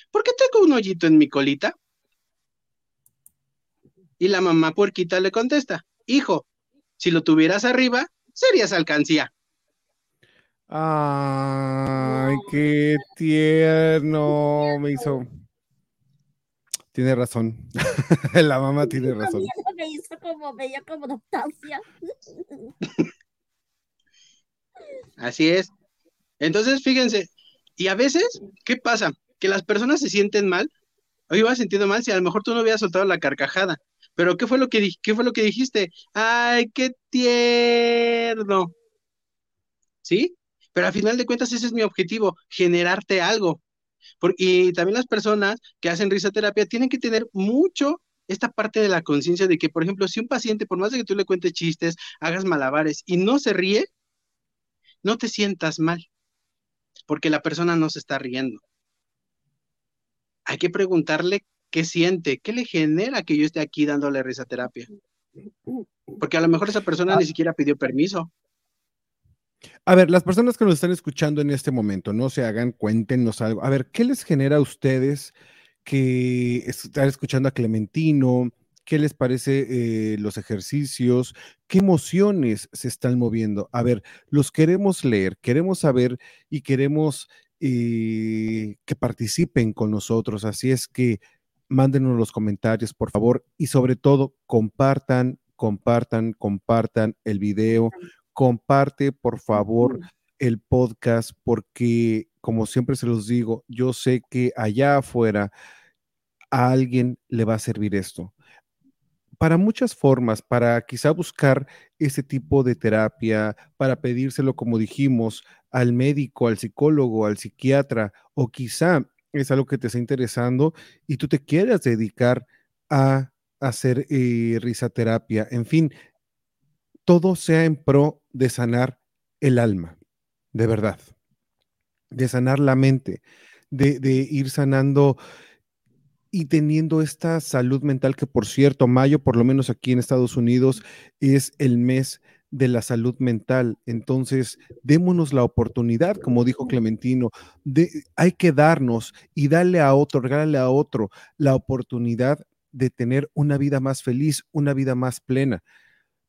Speaker 4: ¿por qué tengo un hoyito en mi colita? Y la mamá puerquita le contesta, hijo, si lo tuvieras arriba, serías alcancía.
Speaker 2: Ay, qué tierno, me hizo. Tiene razón. la mamá tiene razón.
Speaker 3: Me hizo como, me dio como nostalgia.
Speaker 4: Así es. Entonces, fíjense, y a veces, ¿qué pasa? Que las personas se sienten mal, o iba sintiendo mal si a lo mejor tú no hubieras soltado la carcajada. Pero ¿qué fue lo que, dijiste? ¡Ay, qué tierno! ¿Sí? Pero al final de cuentas ese es mi objetivo, generarte algo. Y también las personas que hacen risoterapia tienen que tener mucho esta parte de la conciencia de que, por ejemplo, si un paciente, por más de que tú le cuentes chistes, hagas malabares y no se ríe, no te sientas mal, porque la persona no se está riendo. Hay que preguntarle qué siente, qué le genera que yo esté aquí dándole risoterapia. Porque a lo mejor esa persona ni siquiera pidió permiso.
Speaker 2: A ver, las personas que nos están escuchando en este momento, no se hagan, cuéntenos algo. A ver, ¿qué les genera a ustedes que están escuchando a Clementino? ¿Qué les parece eh, los ejercicios? ¿Qué emociones se están moviendo? A ver, los queremos leer, queremos saber y queremos eh, que participen con nosotros. Así es que mándenos los comentarios, por favor, y sobre todo compartan, compartan, compartan el video, comparte, por favor, el podcast, porque como siempre se los digo, yo sé que allá afuera a alguien le va a servir esto. Para muchas formas, para quizá buscar ese tipo de terapia, para pedírselo, como dijimos, al médico, al psicólogo, al psiquiatra, o quizá es algo que te está interesando y tú te quieras dedicar a hacer eh, risaterapia. En fin, todo sea en pro de sanar el alma, de verdad, de sanar la mente, de, de ir sanando y teniendo esta salud mental que, por cierto, mayo, por lo menos aquí en Estados Unidos, es el mes de la salud mental. Entonces, démonos la oportunidad, como dijo Clementino, de, hay que darnos y darle a otro, regalarle a otro la oportunidad de tener una vida más feliz, una vida más plena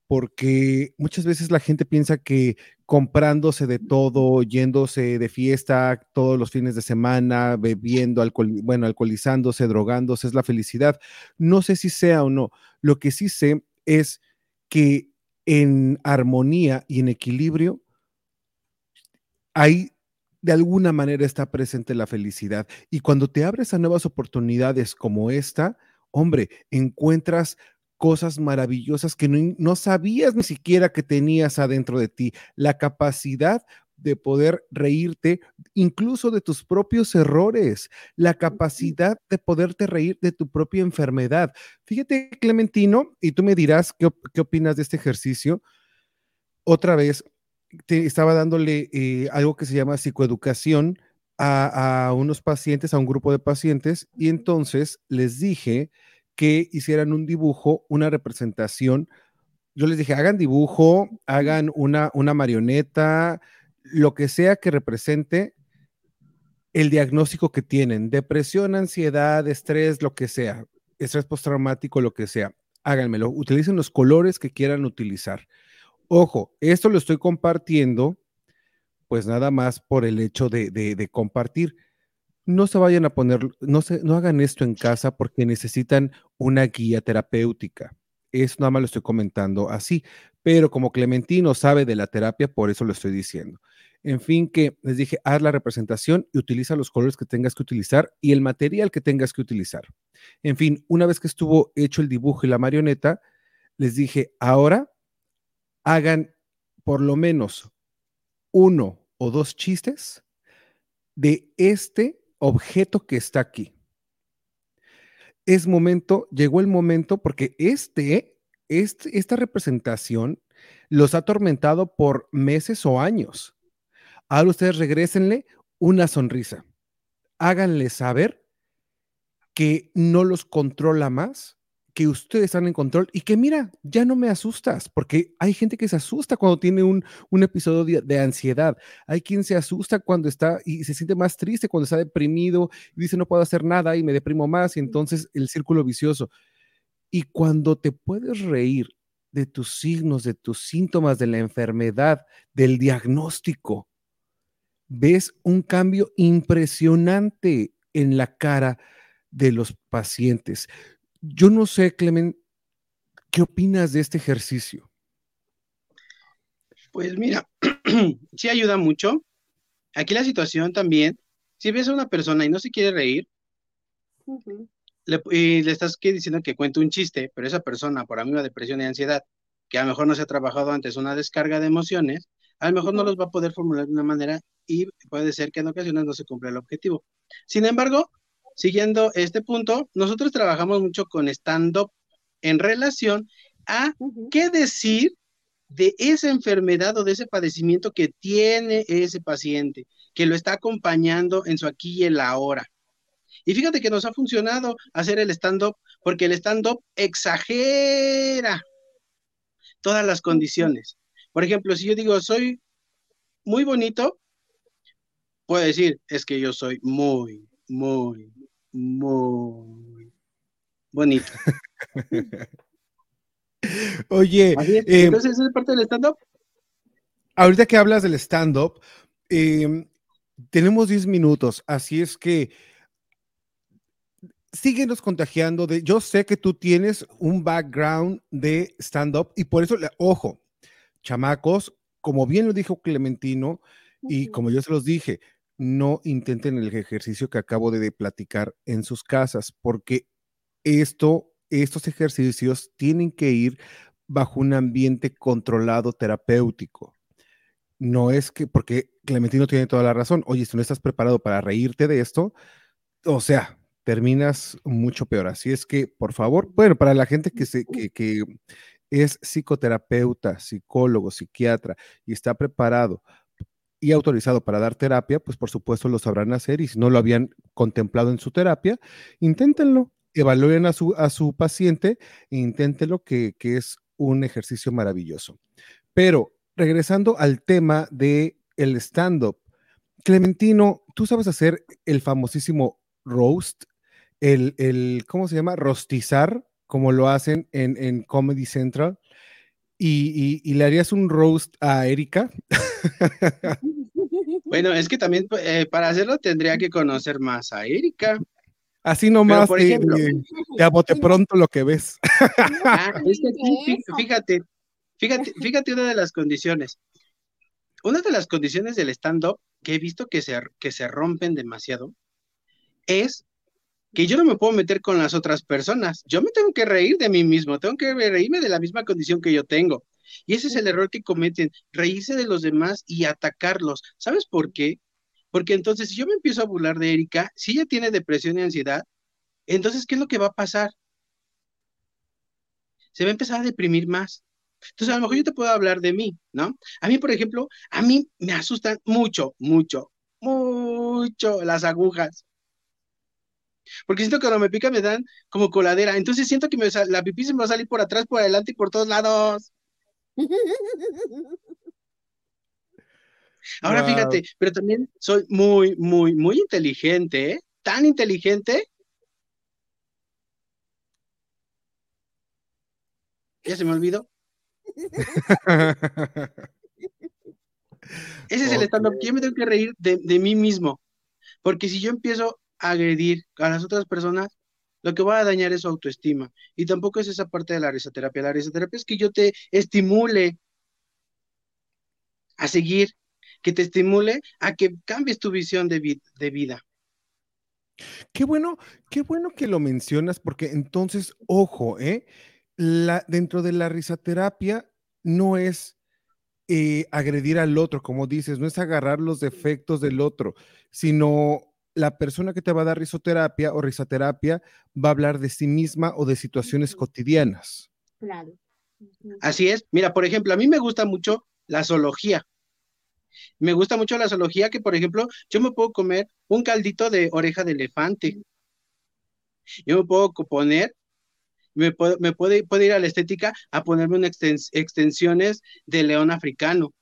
Speaker 2: porque muchas veces la gente piensa que comprándose de todo, yéndose de fiesta todos los fines de semana, bebiendo, alcohol, bueno, alcoholizándose, drogándose, es la felicidad. No sé si sea o no. Lo que sí sé es que en armonía y en equilibrio, ahí de alguna manera está presente la felicidad. Y cuando te abres a nuevas oportunidades como esta, hombre, encuentras cosas maravillosas que no, no, sabías ni siquiera que tenías adentro de ti, la capacidad de poder reírte incluso de tus propios errores, la capacidad de poderte reír de tu propia enfermedad. Fíjate, Clementino, y tú me dirás qué, qué opinas de este ejercicio. Otra vez, te estaba dándole eh, algo que se llama psicoeducación a, a unos pacientes, a un grupo de pacientes, y entonces les dije, que hicieran un dibujo, una representación. Yo les dije, hagan dibujo, hagan una, una marioneta, lo que sea que represente el diagnóstico que tienen, depresión, ansiedad, estrés, lo que sea, estrés postraumático, lo que sea. Háganmelo, utilicen los colores que quieran utilizar. Ojo, esto lo estoy compartiendo, pues nada más por el hecho de, de, de compartir no se vayan a poner, no, se, no hagan esto en casa porque necesitan una guía terapéutica. Eso nada más lo estoy comentando así, pero como Clementino sabe de la terapia, por eso lo estoy diciendo. En fin, que les dije, haz la representación y utiliza los colores que tengas que utilizar y el material que tengas que utilizar. En fin, una vez que estuvo hecho el dibujo y la marioneta, les dije, ahora hagan por lo menos uno o dos chistes de este objeto que está aquí. Es momento, llegó el momento, porque este, este, esta representación los ha atormentado por meses o años. Ahora ustedes regresenle una sonrisa. Háganle saber que no los controla más, que ustedes están en control y que mira, ya no me asustas, porque hay gente que se asusta cuando tiene un, un episodio de, de, ansiedad, hay quien se asusta cuando está y se siente más triste, cuando está deprimido y dice no puedo hacer nada y me deprimo más y entonces el círculo vicioso. Y cuando te puedes reír de tus signos, de tus síntomas, de la enfermedad, del diagnóstico, ves un cambio impresionante en la cara de los pacientes. Yo no sé, Clemen, ¿qué opinas de este ejercicio?
Speaker 4: Pues mira, sí ayuda mucho. Aquí la situación también, si ves a una persona y no se quiere reír,
Speaker 3: Ujú.
Speaker 4: le, y le estás que diciendo que cuente un chiste, pero esa persona por amiga depresión y ansiedad, que a lo mejor no se ha trabajado antes una descarga de emociones, a lo mejor no los va a poder formular de una manera y puede ser que en ocasiones no se cumpla el objetivo. Sin embargo, siguiendo este punto, nosotros trabajamos mucho con stand-up en relación a qué decir de esa enfermedad o de ese padecimiento que tiene ese paciente, que lo está acompañando en su aquí y el ahora. Y fíjate que nos ha funcionado hacer el stand-up, porque el stand-up exagera todas las condiciones. Por ejemplo, si yo digo, soy muy bonito, puedo decir, es que yo soy muy, muy, muy bonito.
Speaker 2: Oye,
Speaker 4: es.
Speaker 2: eh,
Speaker 4: Entonces, ¿esa es parte del stand-up?
Speaker 2: ahorita que hablas del stand-up, eh, tenemos 10 minutos, así es que síguenos contagiando de, yo sé que tú tienes un background de stand-up y por eso, ojo, chamacos, como bien lo dijo Clementino y como yo se los dije, no intenten el ejercicio que acabo de platicar en sus casas, porque esto, estos ejercicios tienen que ir bajo un ambiente controlado terapéutico. No es que, porque Clementino tiene toda la razón. Oye, si no estás preparado para reírte de esto, o sea, terminas mucho peor. Así es que, por favor, bueno, para la gente que, se, que, que es psicoterapeuta, psicólogo, psiquiatra y está preparado y autorizado para dar terapia, pues por supuesto lo sabrán hacer y si no lo habían contemplado en su terapia, inténtenlo, evalúen a su, a su paciente e inténtenlo que, que es un ejercicio maravilloso. Pero regresando al tema de el stand-up, Clementino, ¿tú sabes hacer el famosísimo roast? El, el ¿cómo se llama? Rostizar, como lo hacen en, en Comedy Central. Y, y, y le harías un roast a Erika.
Speaker 4: Bueno, es que también eh, para hacerlo tendría que conocer más a Erika.
Speaker 2: Así nomás,
Speaker 4: por
Speaker 2: de,
Speaker 4: ejemplo-
Speaker 2: de- de a bote pronto lo que ves.
Speaker 4: Ah, fíjate, fíjate, fíjate una de las condiciones. Una de las condiciones del stand-up que he visto que se, que se rompen demasiado es que yo no me puedo meter con las otras personas. Yo me tengo que reír de mí mismo, tengo que reírme de la misma condición que yo tengo. Y ese es el error que cometen, reírse de los demás y atacarlos. ¿Sabes por qué? Porque entonces, si yo me empiezo a burlar de Erika, si ella tiene depresión y ansiedad, entonces, ¿qué es lo que va a pasar? Se va a empezar a deprimir más. Entonces, a lo mejor yo te puedo hablar de mí, ¿no? A mí, por ejemplo, a mí me asustan mucho, mucho, mucho las agujas. Porque siento que cuando me pican me dan como coladera. Entonces siento que me la pipí se me va a salir por atrás, por adelante y por todos lados. Ahora
Speaker 2: Wow.
Speaker 4: fíjate, pero también soy muy, muy, muy inteligente, ¿eh? Tan inteligente. Ya se me olvidó. Ese es el stand-up yo me tengo que reír de, de mí mismo. Porque si yo empiezo agredir a las otras personas, lo que va a dañar es su autoestima. Y tampoco es esa parte de la risoterapia. La risoterapia es que yo te estimule a seguir, que te estimule a que cambies tu visión de, vi- de vida.
Speaker 2: Qué bueno, qué bueno que lo mencionas, porque entonces, ojo, ¿eh? La, dentro de la risoterapia no es eh, agredir al otro, como dices, no es agarrar los defectos del otro, sino la persona que te va a dar risoterapia o risoterapia va a hablar de sí misma o de situaciones cotidianas.
Speaker 3: Claro.
Speaker 4: Así es. Mira, por ejemplo, a mí me gusta mucho la zoología. Me gusta mucho la zoología que, por ejemplo, yo me puedo comer un caldito de oreja de elefante. Yo me puedo poner, me puedo, me puede, puedo ir a la estética a ponerme unas extens- extensiones de león africano.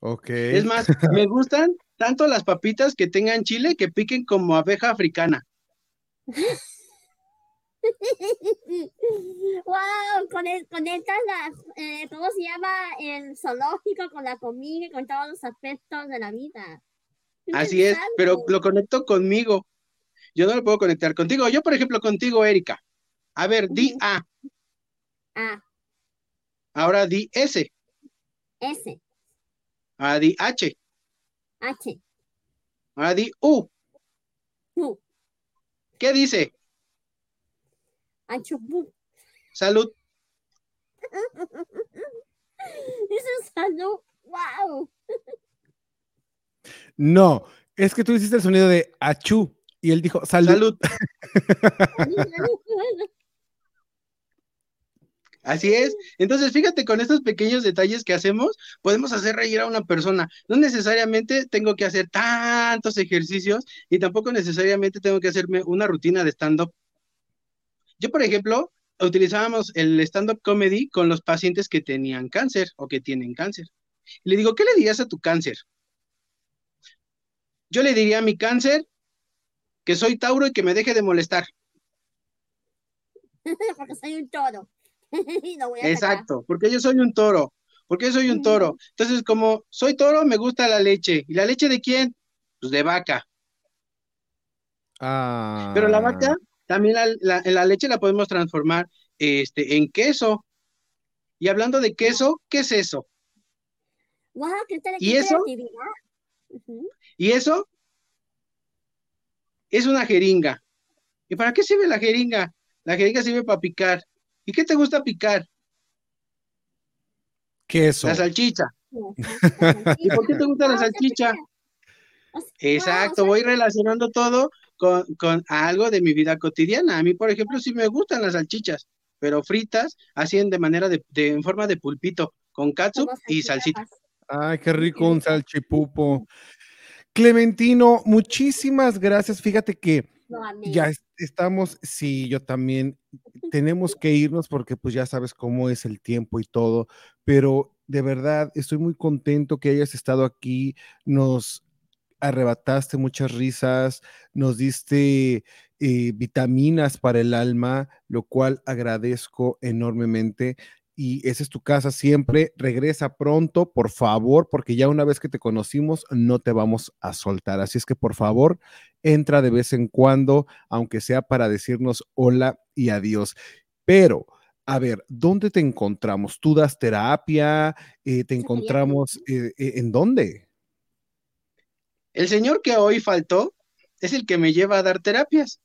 Speaker 2: Ok.
Speaker 4: Es más, me gustan tanto las papitas que tengan chile que piquen como abeja africana.
Speaker 3: Wow, conectas las, eh, ¿cómo se llama? El zoológico con la comida y con todos los aspectos de la vida.
Speaker 4: Así es, pero lo conecto conmigo. yo no lo puedo conectar contigo. Yo, por ejemplo, contigo, Erika. A ver, di A.
Speaker 3: A,
Speaker 4: Ahora di S.
Speaker 3: S,
Speaker 4: Ahora di H.
Speaker 3: H,
Speaker 4: Ahora di U.
Speaker 3: U,
Speaker 4: ¿Qué dice?
Speaker 3: H, Bu.
Speaker 4: Salud.
Speaker 3: Es salud. ¡Wow!
Speaker 2: No, es que tú hiciste el sonido de achú y él dijo salud.
Speaker 4: Salud. Así es. Entonces, fíjate, con estos pequeños detalles que hacemos, podemos hacer reír a una persona. No necesariamente tengo que hacer tantos ejercicios y tampoco necesariamente tengo que hacerme una rutina de stand-up. Yo, por ejemplo, utilizábamos el stand-up comedy con los pacientes que tenían cáncer o que tienen cáncer. Le digo, ¿qué le dirías a tu cáncer? Yo le diría a mi cáncer que soy Tauro y que me deje de molestar.
Speaker 3: Porque soy un toro. Voy a.
Speaker 4: Exacto, porque yo soy un toro, porque yo soy un toro. Entonces, como soy toro, me gusta la leche. ¿Y la leche de quién? Pues de vaca.
Speaker 2: Ah,
Speaker 4: Pero la vaca, también la, la- la leche la podemos transformar este, en queso. Y hablando de queso, ¿qué es eso?
Speaker 3: Wow, qué,
Speaker 4: ¿Y
Speaker 3: qué
Speaker 4: eso? Y eso es una jeringa. ¿Y para qué sirve la jeringa? La jeringa sirve para picar. ¿Y qué te gusta picar?
Speaker 2: queso.
Speaker 4: La salchicha.
Speaker 3: ¿Y
Speaker 4: ¿Y por qué te gusta la salchicha? Exacto, voy relacionando todo con, con algo de mi vida cotidiana. A mí, por ejemplo, sí me gustan las salchichas, pero fritas, así en de manera de, de- en forma de pulpito, con catsup y salsita.
Speaker 2: Ay, qué rico un salchipupo. Clementino, muchísimas gracias. Fíjate que ya es- estamos, sí, yo también. Tenemos que irnos porque pues ya sabes cómo es el tiempo y todo, pero de verdad estoy muy contento que hayas estado aquí. Nos arrebataste muchas risas, nos diste eh, vitaminas para el alma, lo cual agradezco enormemente. Y esa es tu casa siempre. Regresa pronto, por favor, porque ya una vez que te conocimos, no te vamos a soltar. Así es que, por favor, entra de vez en cuando, aunque sea para decirnos hola y adiós. Pero, a ver, ¿dónde te encontramos? ¿Tú das terapia? Eh, ¿Te encontramos eh, eh, en dónde?
Speaker 4: El señor que hoy faltó es el que me lleva a dar terapias.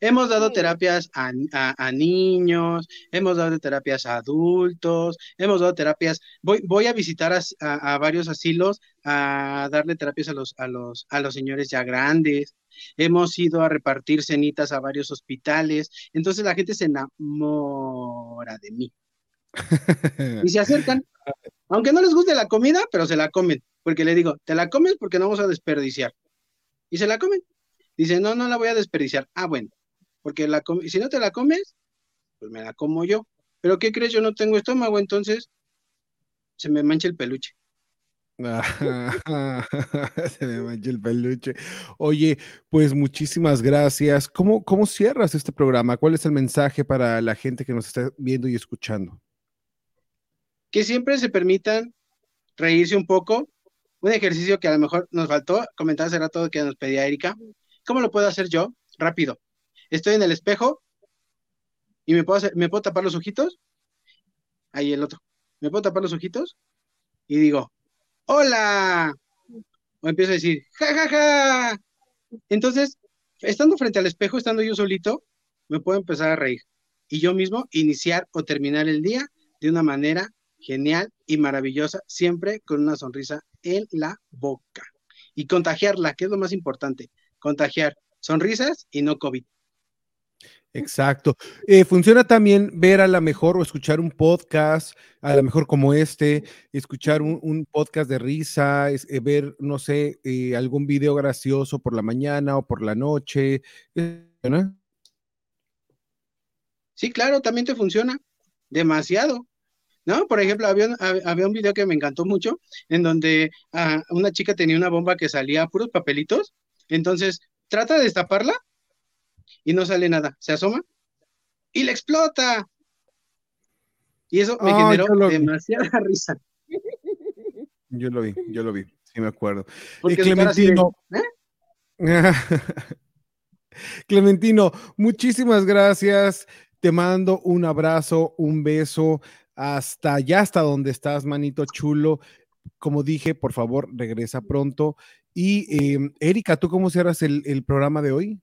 Speaker 4: Hemos dado
Speaker 3: Sí.
Speaker 4: terapias a, a- a niños, hemos dado terapias a adultos, hemos dado terapias. Voy, voy a visitar a, a- a varios asilos a darle terapias a los, a los, a los señores ya grandes. Hemos ido a repartir cenitas a varios hospitales. Entonces la gente se enamora de mí y se acercan. Aunque no les guste la comida, pero se la comen. Porque le digo, te la comes porque no vamos a desperdiciar. Y se la comen. Dice, no, no la voy a desperdiciar. Ah, bueno, porque la si no te la comes, pues me la como yo. Pero ¿qué crees? Yo no tengo estómago, entonces se me mancha el peluche.
Speaker 2: Se me mancha el peluche. Oye, pues muchísimas gracias. ¿Cómo, ¿Cómo cierras este programa? ¿Cuál es el mensaje para la gente que nos está viendo y escuchando?
Speaker 4: Que siempre se permitan reírse un poco. Un ejercicio que a lo mejor nos faltó, comentaba hace rato que nos pedía Erika. ¿Cómo lo puedo hacer yo? Rápido. Estoy en el espejo y me puedo hacer- me puedo tapar los ojitos. Ahí el otro. Me puedo tapar los ojitos y digo, ¡Hola! O empiezo a decir, ¡Ja, ja, ja! Entonces, estando frente al espejo, estando yo solito, me puedo empezar a reír. Y yo mismo iniciar o terminar el día de una manera genial y maravillosa, siempre con una sonrisa en la boca. Y contagiarla, que es lo más importante, contagiar sonrisas y no COVID.
Speaker 2: Exacto. Eh, funciona también ver a la mejor o escuchar un podcast, a lo mejor como este, escuchar un, podcast de risa, eh, ver, no sé, eh, algún video gracioso por la mañana o por la noche. ¿no?
Speaker 4: Sí, claro, también te funciona demasiado. ¿No? Por ejemplo, había, un- un video que me encantó mucho en donde ah, una chica tenía una bomba que salía puros papelitos. Entonces, trata de destaparla y no sale nada. Se asoma y le explota. Y eso me generó demasiada risa.
Speaker 2: Yo lo vi, yo lo vi, sí me acuerdo.
Speaker 4: Porque de,
Speaker 2: Clementino.
Speaker 4: ¿eh?
Speaker 2: Clementino, muchísimas gracias. Te mando un abrazo, un beso, hasta allá, hasta donde estás, manito chulo. Como dije, por favor, regresa pronto. Y em, Erika, ¿tú cómo cierras el, el, programa de hoy?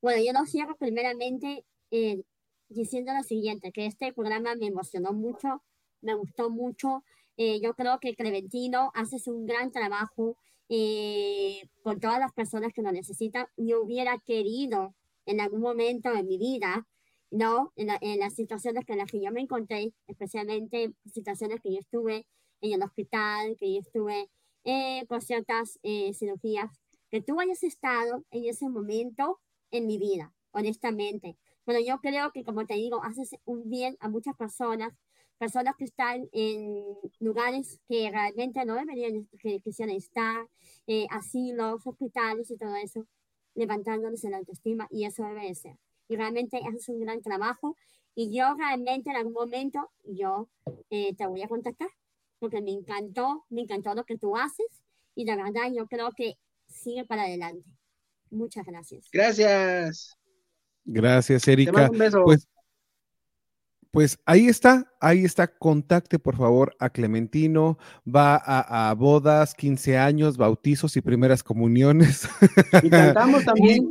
Speaker 3: Bueno, yo lo cierro primeramente eh, diciendo lo siguiente, que este programa me emocionó mucho, me gustó mucho. Eh, yo creo que Clementino haces un gran trabajo eh, con todas las personas que lo necesitan. Yo hubiera querido en algún momento de mi vida, ¿no? En, en las situaciones en las que yo me encontré, especialmente situaciones que yo estuve en el hospital, que yo estuve eh, por ciertas eh, cirugías, que tú hayas estado en ese momento en mi vida, honestamente. Bueno, yo creo que, como te digo, haces un bien a muchas personas, personas que están en lugares que realmente no deberían que quisieran estar, eh, asilos, hospitales y todo eso, levantándoles la autoestima y eso debe ser. Y realmente haces un gran trabajo y yo realmente en algún momento yo eh, te voy a contactar porque me encantó, me encantó lo que tú haces y la verdad yo creo que sigue para adelante. Muchas gracias.
Speaker 4: Gracias.
Speaker 2: Gracias, Erika. Pues, pues ahí está, ahí está. Contacte por favor a Clementino. Va a, bodas, 15 años, bautizos y primeras comuniones.
Speaker 4: Y cantamos también.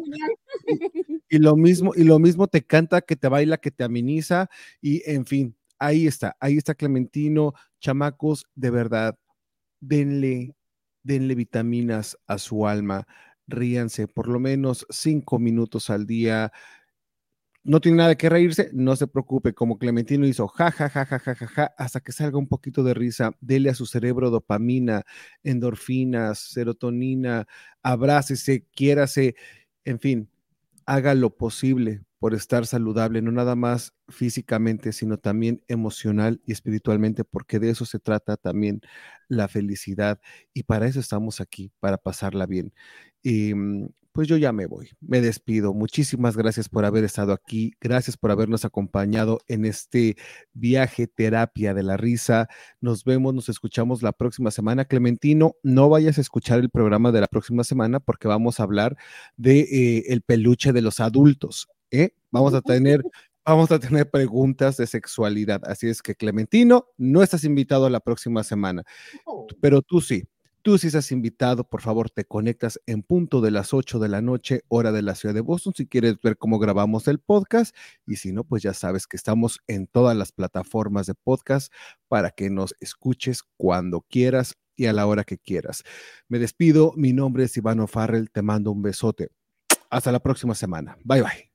Speaker 2: y lo mismo, y lo mismo te canta, que te baila, que te ameniza, y en fin, ahí está, ahí está Clementino, chamacos, de verdad, denle, denle vitaminas a su alma, ríanse por lo menos cinco minutos al día. No tiene nada que reírse, no se preocupe, como Clementino hizo, ja, ja, ja, ja, ja, ja, ja, hasta que salga un poquito de risa, dele a su cerebro dopamina, endorfinas, serotonina, abrácese, quiérase, en fin, haga lo posible por estar saludable, no nada más físicamente, sino también emocional y espiritualmente, porque de eso se trata también la felicidad y para eso estamos aquí, para pasarla bien. Y mm, pues yo ya me voy, me despido. Muchísimas gracias por haber estado aquí, gracias por habernos acompañado en este viaje terapia de la risa. Nos vemos, nos escuchamos la próxima semana. Clementino, no vayas a escuchar el programa de la próxima semana porque vamos a hablar de eh, el peluche de los adultos. ¿Eh? Vamos a tener vamos a tener preguntas de sexualidad. Así es que, Clementino, no estás invitado la próxima semana, oh. pero tú sí. Tú si estás invitado, por favor, te conectas en punto de las 8 de la noche, hora de la ciudad de Boston, si quieres ver cómo grabamos el podcast. Y si no, pues ya sabes que estamos en todas las plataformas de podcast para que nos escuches cuando quieras y a la hora que quieras. Me despido, mi nombre es Ivano Farrell, te mando un besote. Hasta la próxima semana. Bye
Speaker 4: bye.